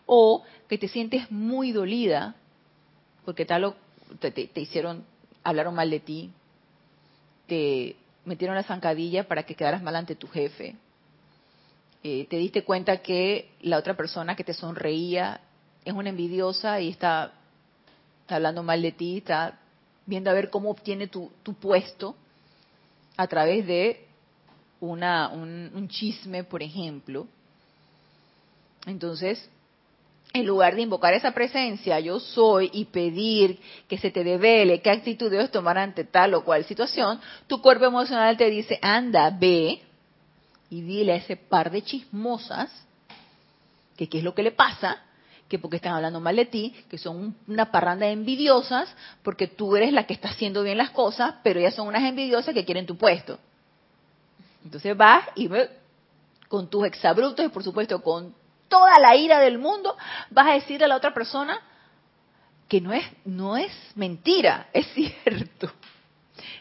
A: O que te sientes muy dolida, porque tal te, te hicieron, hablaron mal de ti, te metieron la zancadilla para que quedaras mal ante tu jefe. Eh, te diste cuenta que la otra persona que te sonreía es una envidiosa y está, hablando mal de ti, está viendo a ver cómo obtiene tu, tu puesto a través de una, un, chisme, por ejemplo. Entonces, en lugar de invocar esa presencia, yo soy, y pedir que se te devele qué actitud debes tomar ante tal o cual situación, tu cuerpo emocional te dice, anda, ve y dile a ese par de chismosas que qué es lo que le pasa, que porque están hablando mal de ti, que son una parranda de envidiosas, porque tú eres la que está haciendo bien las cosas, pero ellas son unas envidiosas que quieren tu puesto. Entonces vas y con tus exabruptos y por supuesto con toda la ira del mundo, vas a decirle a la otra persona que no es, no es mentira, es cierto.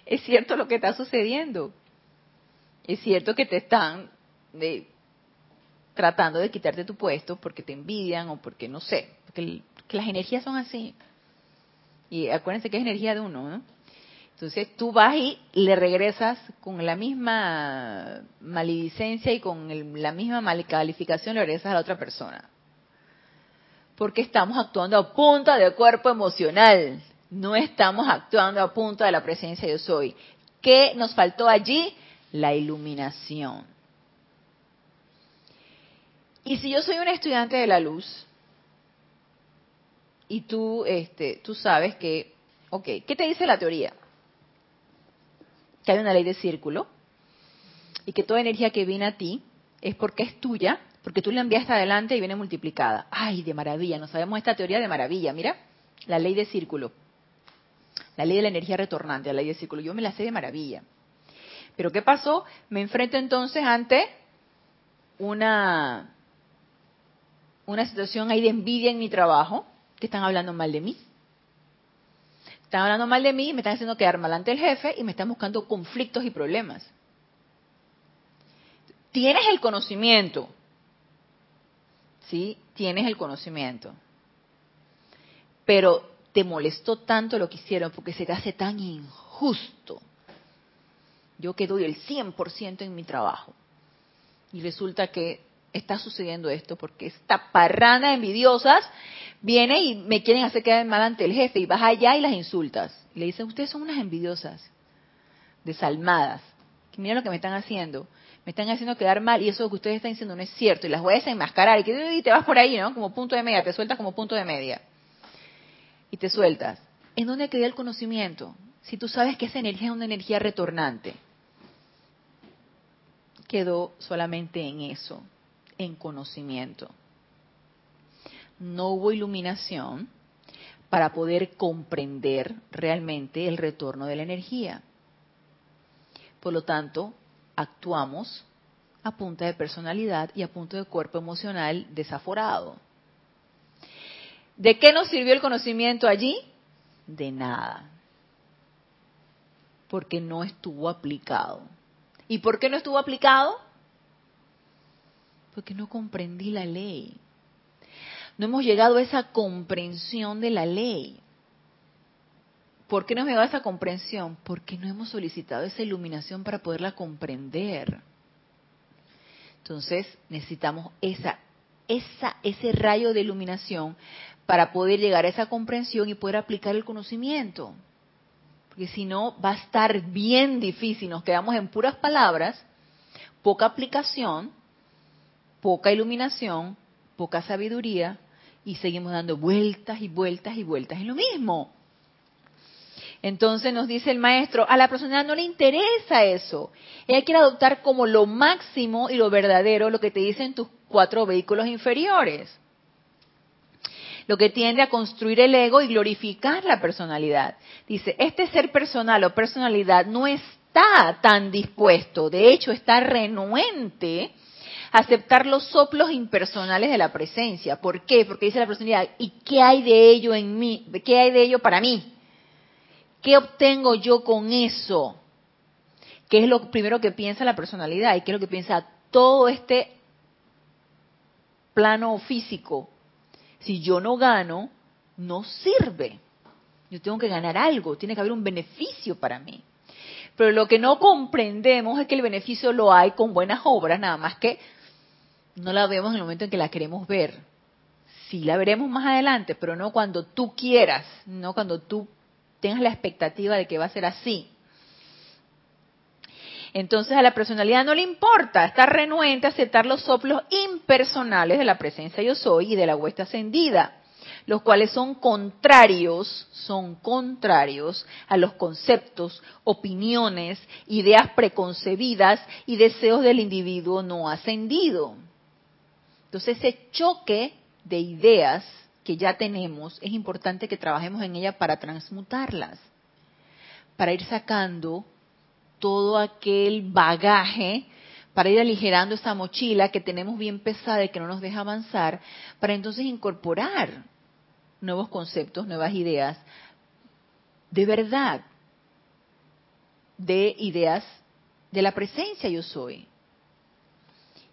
A: Es cierto lo que está sucediendo. Es cierto que te están tratando de quitarte tu puesto porque te envidian o porque no sé, porque las energías son así. Y acuérdense que es energía de uno, ¿no? Entonces tú vas y le regresas con la misma maledicencia y con la misma malcalificación, le regresas a la otra persona. Porque estamos actuando a punta de cuerpo emocional, no estamos actuando a punta de la presencia de yo soy. ¿Qué nos faltó allí? La iluminación. Y si yo soy un estudiante de la luz y tú, este, tú sabes que, ok, ¿qué te dice la teoría? que hay una ley de círculo y que toda energía que viene a ti es porque es tuya, porque tú la enviaste adelante y viene multiplicada. ¡Ay, de maravilla! No sabemos esta teoría de maravilla. Mira, la ley de círculo. La ley de la energía retornante, la ley de círculo. Yo me la sé de maravilla. Pero ¿qué pasó? Me enfrento entonces ante una, una situación ahí de envidia en mi trabajo, que están hablando mal de mí están hablando mal de mí, me están haciendo quedar mal ante el jefe y me están buscando conflictos y problemas. Tienes el conocimiento, ¿sí? Tienes el conocimiento. Pero te molestó tanto lo que hicieron porque se te hace tan injusto. Yo que doy el 100% en mi trabajo. Y resulta que está sucediendo esto porque esta parrana de envidiosas viene y me quieren hacer quedar mal ante el jefe y vas allá y las insultas. Y le dicen, ustedes son unas envidiosas, desalmadas. Mira lo que me están haciendo. Me están haciendo quedar mal y eso que ustedes están diciendo no es cierto. Y las voy a desenmascarar y, que, te vas por ahí, ¿no? Como punto de media, te sueltas como punto de media. Y te sueltas. ¿En dónde queda el conocimiento? Si tú sabes que esa energía es una energía retornante. Quedó solamente en eso, en conocimiento no hubo iluminación para poder comprender realmente el retorno de la energía. Por lo tanto, actuamos a punta de personalidad y a punta de cuerpo emocional desaforado. ¿De qué nos sirvió el conocimiento allí? De nada. Porque no estuvo aplicado. ¿Y por qué no estuvo aplicado? Porque no comprendí la ley no hemos llegado a esa comprensión de la ley. ¿Por qué no hemos llegado a esa comprensión? Porque no hemos solicitado esa iluminación para poderla comprender. Entonces necesitamos esa, esa, ese rayo de iluminación para poder llegar a esa comprensión y poder aplicar el conocimiento. Porque si no, va a estar bien difícil. Nos quedamos en puras palabras, poca aplicación, poca iluminación, poca sabiduría y seguimos dando vueltas y vueltas y vueltas en lo mismo. Entonces nos dice el maestro, a la personalidad no le interesa eso. Ella quiere adoptar como lo máximo y lo verdadero lo que te dicen tus cuatro vehículos inferiores. Lo que tiende a construir el ego y glorificar la personalidad. Dice, este ser personal o personalidad no está tan dispuesto, de hecho está renuente a aceptar los soplos impersonales de la presencia. ¿Por qué? Porque dice la personalidad, ¿y qué hay de ello en mí? ¿Qué hay de ello para mí? ¿Qué obtengo yo con eso? ¿Qué es lo primero que piensa la personalidad y qué es lo que piensa todo este plano físico? Si yo no gano, no sirve. Yo tengo que ganar algo, tiene que haber un beneficio para mí. Pero lo que no comprendemos es que el beneficio lo hay con buenas obras, nada más que no la vemos en el momento en que la queremos ver. Sí la veremos más adelante, pero no cuando tú quieras, no cuando tú tengas la expectativa de que va a ser así. Entonces a la personalidad no le importa, está renuente a aceptar los soplos impersonales de la presencia yo soy y de la huesta ascendida, los cuales son contrarios, son contrarios a los conceptos, opiniones, ideas preconcebidas y deseos del individuo no ascendido. Entonces ese choque de ideas que ya tenemos, es importante que trabajemos en ella para transmutarlas, para ir sacando todo aquel bagaje, para ir aligerando esa mochila que tenemos bien pesada y que no nos deja avanzar, para entonces incorporar nuevos conceptos, nuevas ideas, de verdad, de ideas de la presencia yo soy,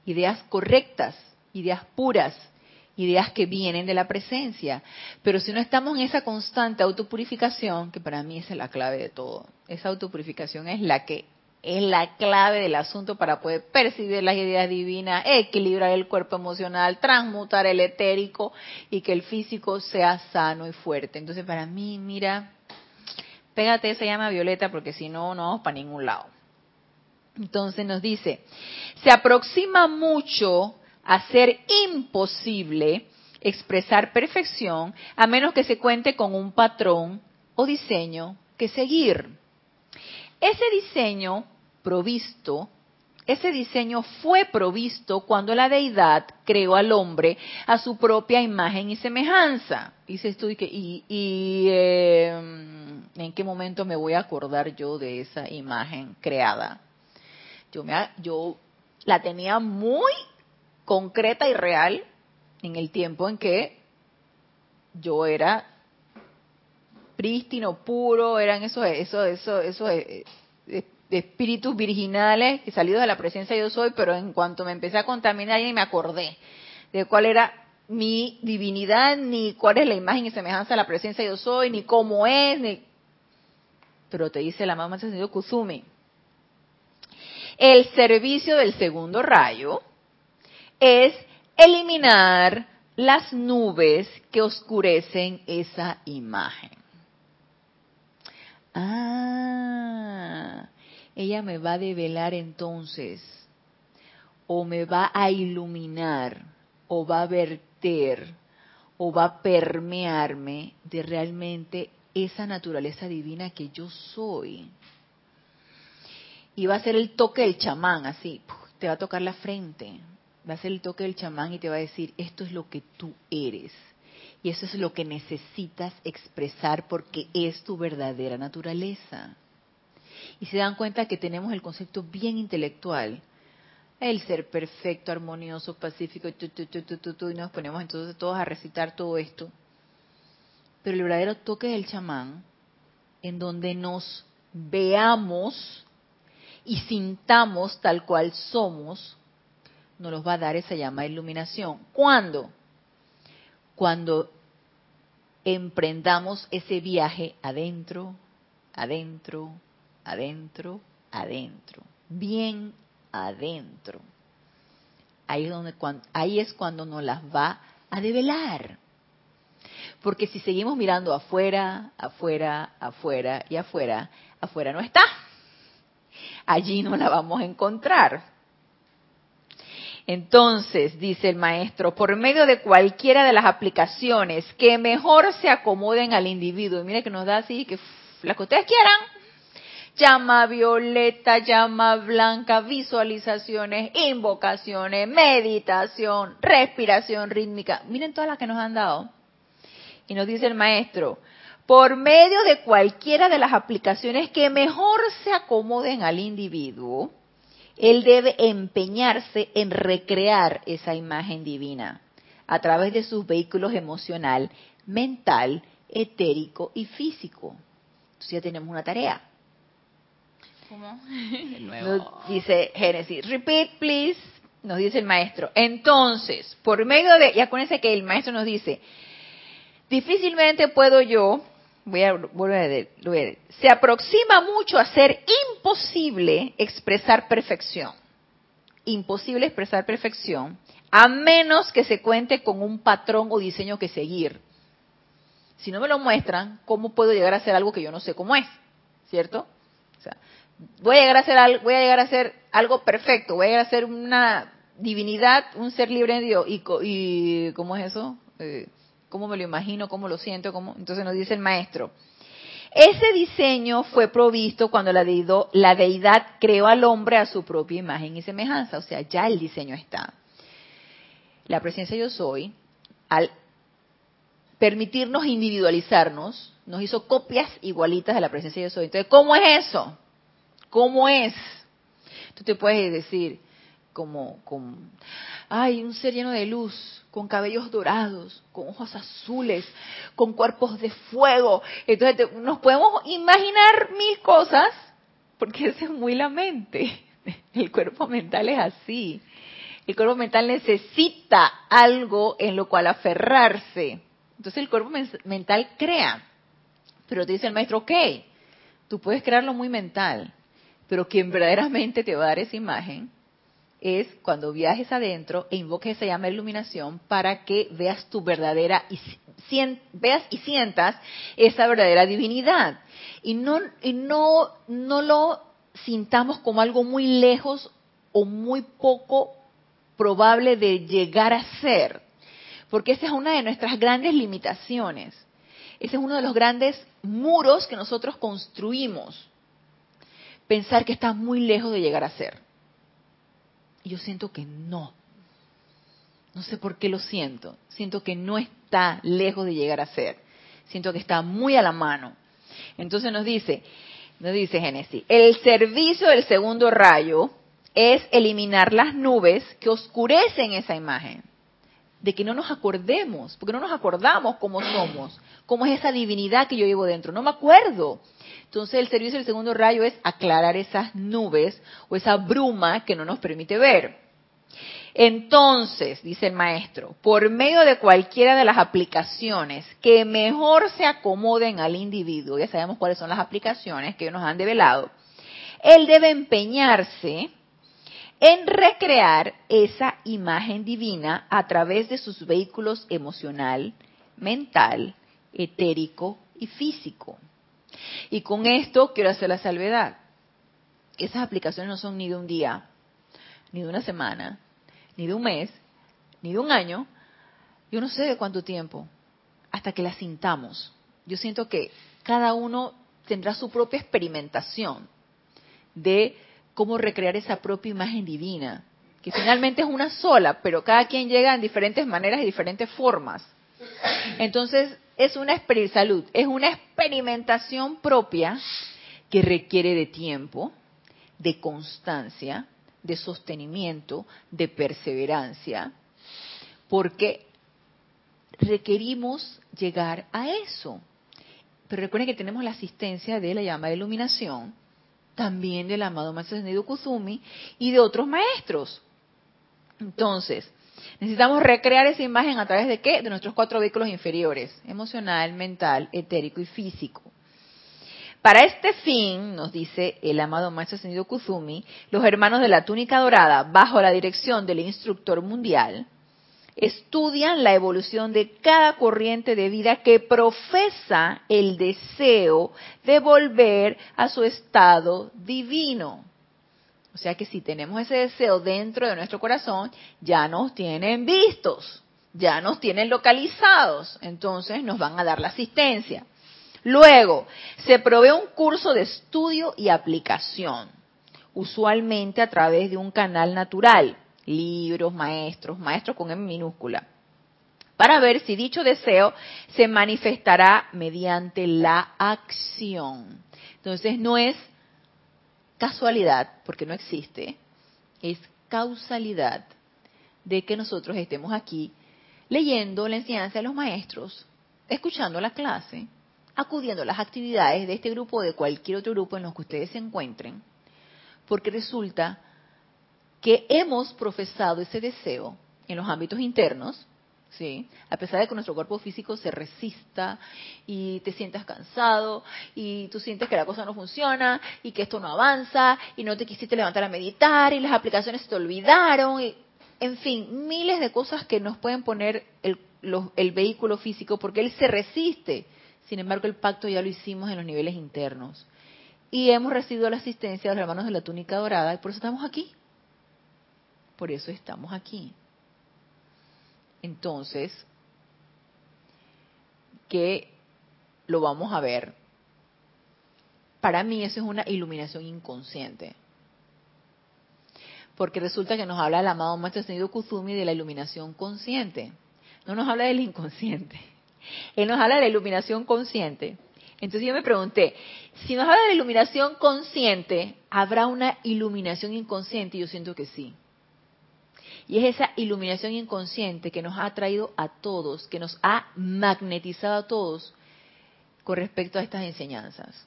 A: ideas correctas, ideas puras, ideas que vienen de la presencia. Pero si no estamos en esa constante autopurificación, que para mí es la clave de todo, esa autopurificación es la que es la clave del asunto para poder percibir las ideas divinas, equilibrar el cuerpo emocional, transmutar el etérico y que el físico sea sano y fuerte. Entonces, para mí, mira, pégate esa llama violeta porque si no, no vamos para ningún lado. Entonces nos dice, se aproxima mucho a ser imposible expresar perfección a menos que se cuente con un patrón o diseño que seguir. Ese diseño provisto, ese diseño fue provisto cuando la deidad creó al hombre a su propia imagen y semejanza. Dices tú, ¿y, y em, en qué momento me voy a acordar yo de esa imagen creada? Yo, me, yo la tenía muy concreta y real en el tiempo en que yo era prístino, puro, eran esos, esos, esos, esos eh, eh, espíritus virginales que salidos de la presencia yo soy, pero en cuanto me empecé a contaminar y me acordé de cuál era mi divinidad, ni cuál es la imagen y semejanza de la presencia yo soy, ni cómo es, ni... Pero te dice la mamá sentido Kuzumi, el servicio del segundo rayo es eliminar las nubes que oscurecen esa imagen. Ah, ella me va a develar entonces, o me va a iluminar, o va a verter, o va a permearme de realmente esa naturaleza divina que yo soy. Y va a ser el toque del chamán, así, te va a tocar la frente, va a ser el toque del chamán y te va a decir, esto es lo que tú eres. Y eso es lo que necesitas expresar porque es tu verdadera naturaleza. Y se dan cuenta que tenemos el concepto bien intelectual. El ser perfecto, armonioso, pacífico, y nos ponemos entonces todos a recitar todo esto. Pero el verdadero toque del chamán, en donde nos veamos y sintamos tal cual somos, nos los va a dar esa llama de iluminación. ¿Cuándo? Cuando emprendamos ese viaje adentro, adentro, adentro, adentro, bien adentro. ahí es, donde, ahí es cuando nos las va a develar. Porque si seguimos mirando afuera, afuera, afuera y afuera, afuera no está. Allí no la vamos a encontrar. Entonces, dice el maestro, por medio de cualquiera de las aplicaciones que mejor se acomoden al individuo, y mire que nos da así, que las que ustedes quieran, llama violeta, llama blanca, visualizaciones, invocaciones, meditación, respiración rítmica. Miren todas las que nos han dado. Y nos dice el maestro, por medio de cualquiera de las aplicaciones que mejor se acomoden al individuo, él debe empeñarse en recrear esa imagen divina a través de sus vehículos emocional, mental, etérico y físico. Entonces ya tenemos una tarea.
B: ¿Cómo?
A: dice Génesis, repeat please, nos dice el maestro. Entonces, por medio de, y acuérdense que el maestro nos dice, difícilmente puedo yo voy a volver a leer, se aproxima mucho a ser imposible expresar perfección. Imposible expresar perfección, a menos que se cuente con un patrón o diseño que seguir. Si no me lo muestran, ¿cómo puedo llegar a hacer algo que yo no sé cómo es? ¿Cierto? O sea, voy a llegar a hacer algo, voy a llegar a algo perfecto, voy a llegar a ser una divinidad, un ser libre de Dios. ¿Y, y cómo es eso? Eh, cómo me lo imagino, cómo lo siento, entonces nos dice el maestro. Ese diseño fue provisto cuando la, la deidad creó al hombre a su propia imagen y semejanza, o sea, ya el diseño está. La presencia yo soy, al permitirnos individualizarnos, nos hizo copias igualitas de la presencia yo soy. Entonces, ¿cómo es eso? ¿Cómo es? Tú te puedes decir, como, como, ay, un ser lleno de luz, con cabellos dorados, con ojos azules, con cuerpos de fuego. Entonces nos podemos imaginar mil cosas, porque esa es muy la mente. El cuerpo mental es así. El cuerpo mental necesita algo en lo cual aferrarse. Entonces el cuerpo mental crea. Pero te dice el maestro, ok, tú puedes crearlo muy mental, pero quien verdaderamente te va a dar esa imagen es cuando viajes adentro e invoques esa llama de iluminación para que veas tu verdadera y veas y sientas esa verdadera divinidad y no y no no lo sintamos como algo muy lejos o muy poco probable de llegar a ser, porque esa es una de nuestras grandes limitaciones. Ese es uno de los grandes muros que nosotros construimos. Pensar que está muy lejos de llegar a ser. Y yo siento que no. No sé por qué lo siento. Siento que no está lejos de llegar a ser. Siento que está muy a la mano. Entonces nos dice, nos dice Génesis, el servicio del segundo rayo es eliminar las nubes que oscurecen esa imagen. De que no nos acordemos, porque no nos acordamos cómo somos, cómo es esa divinidad que yo llevo dentro. No me acuerdo. Entonces el servicio del segundo rayo es aclarar esas nubes o esa bruma que no nos permite ver. Entonces, dice el maestro, por medio de cualquiera de las aplicaciones que mejor se acomoden al individuo, ya sabemos cuáles son las aplicaciones que nos han develado, él debe empeñarse en recrear esa imagen divina a través de sus vehículos emocional, mental, etérico y físico. Y con esto quiero hacer la salvedad. Esas aplicaciones no son ni de un día, ni de una semana, ni de un mes, ni de un año, yo no sé de cuánto tiempo, hasta que las sintamos. Yo siento que cada uno tendrá su propia experimentación de cómo recrear esa propia imagen divina, que finalmente es una sola, pero cada quien llega en diferentes maneras y diferentes formas. Entonces, es una salud, es una experimentación propia que requiere de tiempo, de constancia, de sostenimiento, de perseverancia, porque requerimos llegar a eso. Pero recuerden que tenemos la asistencia de la llama de iluminación, también del amado Maestro Sendido Kuzumi y de otros maestros. Entonces, Necesitamos recrear esa imagen a través de qué? De nuestros cuatro vehículos inferiores, emocional, mental, etérico y físico. Para este fin, nos dice el amado Maestro Ascendido Kuzumi, los hermanos de la túnica dorada, bajo la dirección del instructor mundial, estudian la evolución de cada corriente de vida que profesa el deseo de volver a su estado divino. O sea que si tenemos ese deseo dentro de nuestro corazón, ya nos tienen vistos, ya nos tienen localizados, entonces nos van a dar la asistencia. Luego, se provee un curso de estudio y aplicación, usualmente a través de un canal natural, libros, maestros, maestros con M minúscula, para ver si dicho deseo se manifestará mediante la acción. Entonces no es casualidad, porque no existe, es causalidad de que nosotros estemos aquí leyendo la enseñanza de los maestros, escuchando la clase, acudiendo a las actividades de este grupo o de cualquier otro grupo en los que ustedes se encuentren, porque resulta que hemos profesado ese deseo en los ámbitos internos, ¿sí? A pesar de que nuestro cuerpo físico se resista y te sientas cansado y tú sientes que la cosa no funciona y que esto no avanza y no te quisiste levantar a meditar y las aplicaciones te olvidaron y, en fin, miles de cosas que nos pueden poner el, el vehículo físico porque él se resiste. Sin embargo, el pacto ya lo hicimos en los niveles internos. Y hemos recibido la asistencia de los hermanos de la túnica dorada y por eso estamos aquí por eso estamos aquí. Entonces, ¿qué lo vamos a ver? Para mí eso es una iluminación inconsciente. Porque resulta que nos habla el amado Maestro Ascendido Kuzumi de la iluminación consciente. No nos habla del inconsciente. Él nos habla de la iluminación consciente. Entonces yo me pregunté, si nos habla de la iluminación consciente, ¿habrá una iluminación inconsciente? Y yo siento que sí. Y es esa iluminación inconsciente que nos ha traído a todos, que nos ha magnetizado a todos con respecto a estas enseñanzas.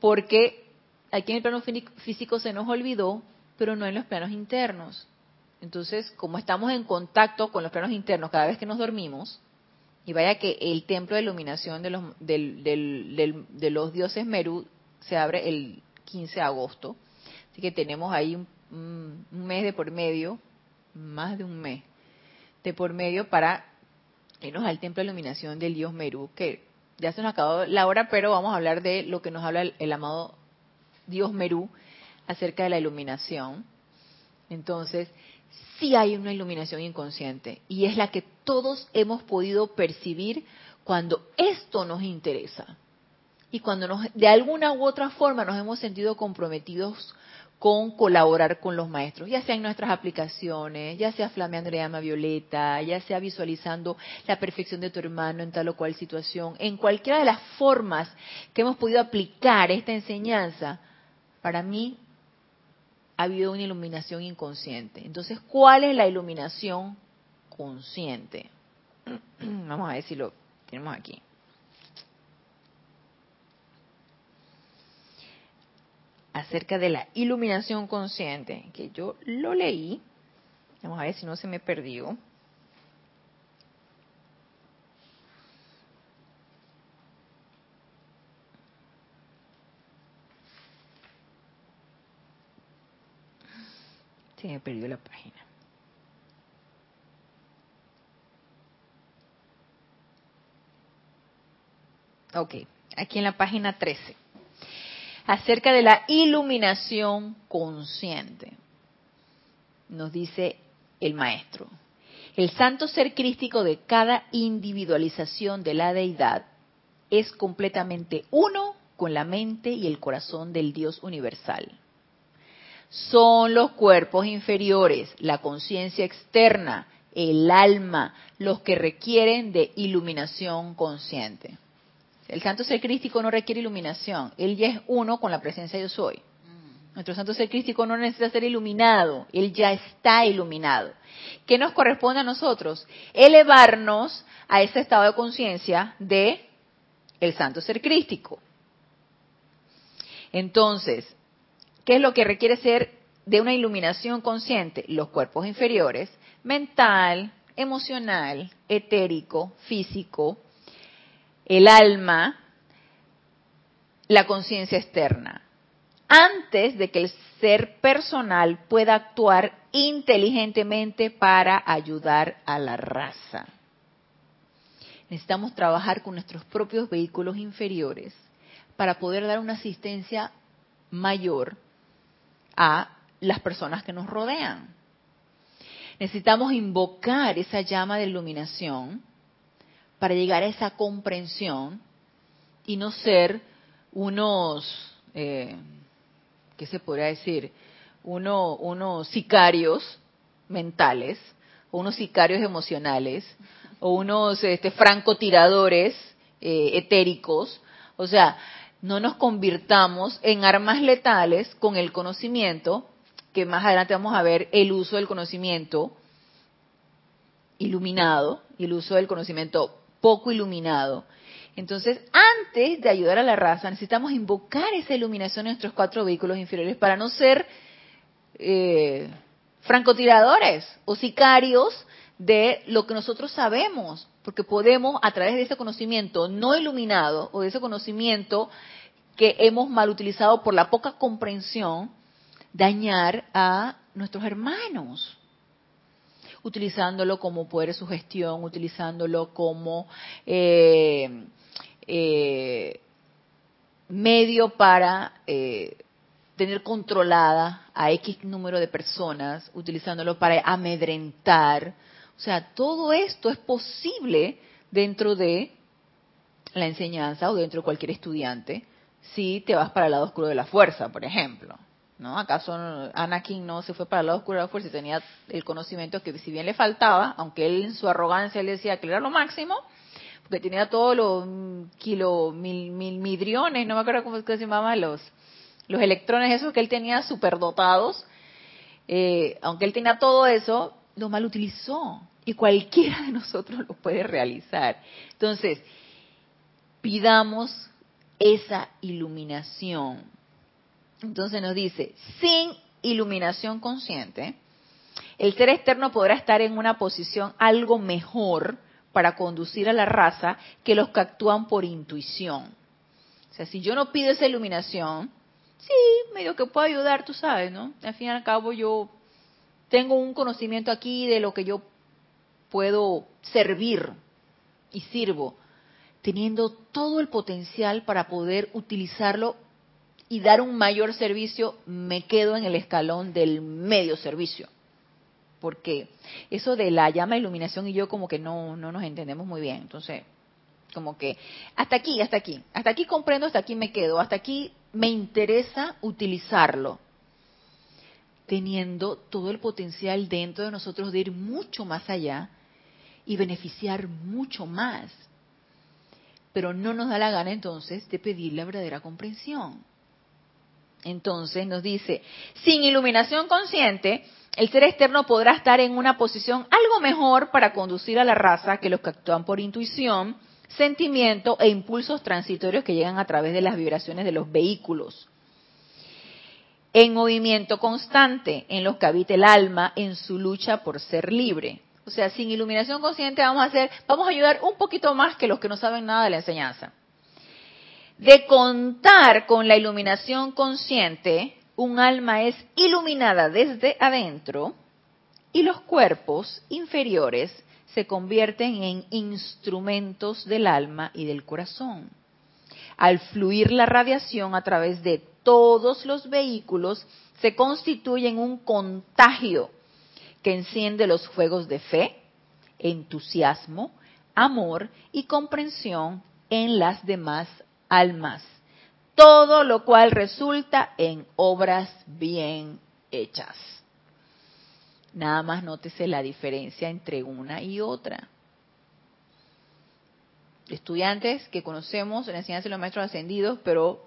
A: Porque aquí en el plano físico se nos olvidó, pero no en los planos internos. Entonces, como estamos en contacto con los planos internos cada vez que nos dormimos, y vaya que el templo de iluminación de los, dioses Meru se abre el 15 de agosto, así que tenemos ahí un un mes de por medio, más de un mes de por medio para irnos al templo de iluminación del dios Meru, que ya se nos acabó la hora, pero vamos a hablar de lo que nos habla el, amado dios Meru acerca de la iluminación. Entonces, sí hay una iluminación inconsciente y es la que todos hemos podido percibir cuando esto nos interesa y cuando nos, de alguna u otra forma nos hemos sentido comprometidos con colaborar con los maestros, ya sea en nuestras aplicaciones, ya sea flameando la llama violeta, ya sea visualizando la perfección de tu hermano en tal o cual situación, en cualquiera de las formas que hemos podido aplicar esta enseñanza, para mí ha habido una iluminación inconsciente. Entonces, ¿cuál es la iluminación consciente? Vamos a ver si lo tenemos aquí. Acerca de la iluminación consciente, que yo lo leí. Vamos a ver si no se me perdió. Se me perdió la página. Ok, aquí en la página 13 acerca de la iluminación consciente. Nos dice el maestro. El santo ser crístico de cada individualización de la deidad es completamente uno con la mente y el corazón del Dios universal. Son los cuerpos inferiores, la conciencia externa, el alma, los que requieren de iluminación consciente. El santo ser crístico no requiere iluminación, él ya es uno con la presencia de yo soy. Nuestro santo ser crístico no necesita ser iluminado, él ya está iluminado. ¿Qué nos corresponde a nosotros? Elevarnos a ese estado de conciencia de el santo ser crístico. Entonces, ¿qué es lo que requiere ser de una iluminación consciente? Los cuerpos inferiores, mental, emocional, etérico, físico, el alma la conciencia externa, antes de que el ser personal pueda actuar inteligentemente para ayudar a la raza. Necesitamos trabajar con nuestros propios vehículos inferiores para poder dar una asistencia mayor a las personas que nos rodean. Necesitamos invocar esa llama de iluminación para llegar a esa comprensión y no ser unos, eh, ¿qué se podría decir? Uno, unos sicarios mentales, o unos sicarios emocionales, o unos este, francotiradores eh, etéricos. O sea, no nos convirtamos en armas letales con el conocimiento, que más adelante vamos a ver el uso del conocimiento iluminado y el uso del conocimiento poco iluminado. Entonces, antes de ayudar a la raza, necesitamos invocar esa iluminación en nuestros cuatro vehículos inferiores para no ser eh, francotiradores o sicarios de lo que nosotros sabemos, porque podemos, a través de ese conocimiento no iluminado o de ese conocimiento que hemos mal utilizado por la poca comprensión, dañar a nuestros hermanos, utilizándolo como poder de sugestión, utilizándolo como eh, eh, medio para eh, tener controlada a X número de personas, utilizándolo para amedrentar, o sea, todo esto es posible dentro de la enseñanza o dentro de cualquier estudiante si te vas para el lado oscuro de la fuerza, por ejemplo. ¿No? ¿Acaso Anakin no se fue para el lado oscuro de la fuerza y tenía el conocimiento que si bien le faltaba, aunque él en su arrogancia le decía que era lo máximo, porque tenía todos los kilo, mil, mil midriones, no me acuerdo cómo se llamaban los, los electrones esos que él tenía superdotados, eh, aunque él tenía todo eso, lo mal utilizó y cualquiera de nosotros lo puede realizar. Entonces, pidamos esa iluminación. Entonces nos dice, sin iluminación consciente, el ser externo podrá estar en una posición algo mejor para conducir a la raza que los que actúan por intuición. O sea, si yo no pido esa iluminación, sí, medio que puedo ayudar, tú sabes, ¿no? Al fin y al cabo yo tengo un conocimiento aquí de lo que yo puedo servir y sirvo, teniendo todo el potencial para poder utilizarlo y dar un mayor servicio, me quedo en el escalón del medio servicio. Porque eso de la llama iluminación y yo como que no, no nos entendemos muy bien. Entonces, como que hasta aquí, hasta aquí, hasta aquí comprendo, hasta aquí me quedo, hasta aquí me interesa utilizarlo teniendo todo el potencial dentro de nosotros de ir mucho más allá y beneficiar mucho más. Pero no nos da la gana entonces de pedir la verdadera comprensión. Entonces nos dice, sin iluminación consciente, el ser externo podrá estar en una posición algo mejor para conducir a la raza que los que actúan por intuición, sentimiento e impulsos transitorios que llegan a través de las vibraciones de los vehículos en movimiento constante en los que habita el alma en su lucha por ser libre. O sea, sin iluminación consciente vamos a hacer, vamos a ayudar un poquito más que los que no saben nada de la enseñanza. De contar con la iluminación consciente, un alma es iluminada desde adentro y los cuerpos inferiores se convierten en instrumentos del alma y del corazón. Al fluir la radiación a través de todos los vehículos se constituyen un contagio que enciende los fuegos de fe, entusiasmo, amor y comprensión en las demás almas. Todo lo cual resulta en obras bien hechas. Nada más nótese la diferencia entre una y otra. Estudiantes que conocemos la enseñanza de los maestros ascendidos, pero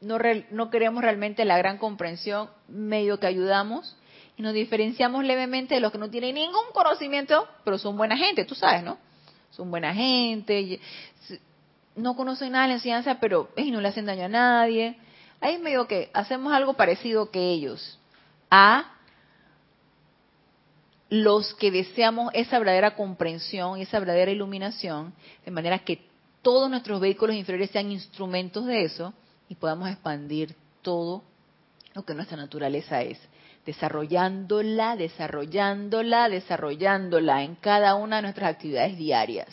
A: no, no queremos realmente la gran comprensión, medio que ayudamos y nos diferenciamos levemente de los que no tienen ningún conocimiento, pero son buena gente, tú sabes, ¿no? Son buena gente, no conocen nada de la enseñanza, pero y no le hacen daño a nadie. Ahí medio que hacemos algo parecido que ellos, a los que deseamos esa verdadera comprensión y esa verdadera iluminación, de manera que todos nuestros vehículos inferiores sean instrumentos de eso, y podamos expandir todo lo que nuestra naturaleza es, desarrollándola, desarrollándola, desarrollándola en cada una de nuestras actividades diarias.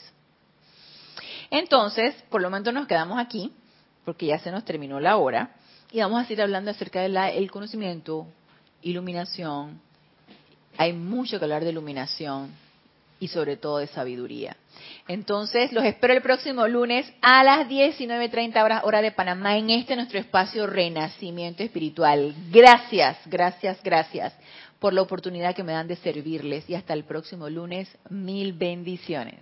A: Entonces, por lo menos nos quedamos aquí, porque ya se nos terminó la hora, y vamos a seguir hablando acerca del conocimiento, iluminación. Hay mucho que hablar de iluminación y sobre todo de sabiduría. Entonces, los espero el próximo lunes a las 19.30 horas hora de Panamá en este nuestro espacio Renacimiento Espiritual. Gracias, gracias, gracias por la oportunidad que me dan de servirles y hasta el próximo lunes. Mil bendiciones.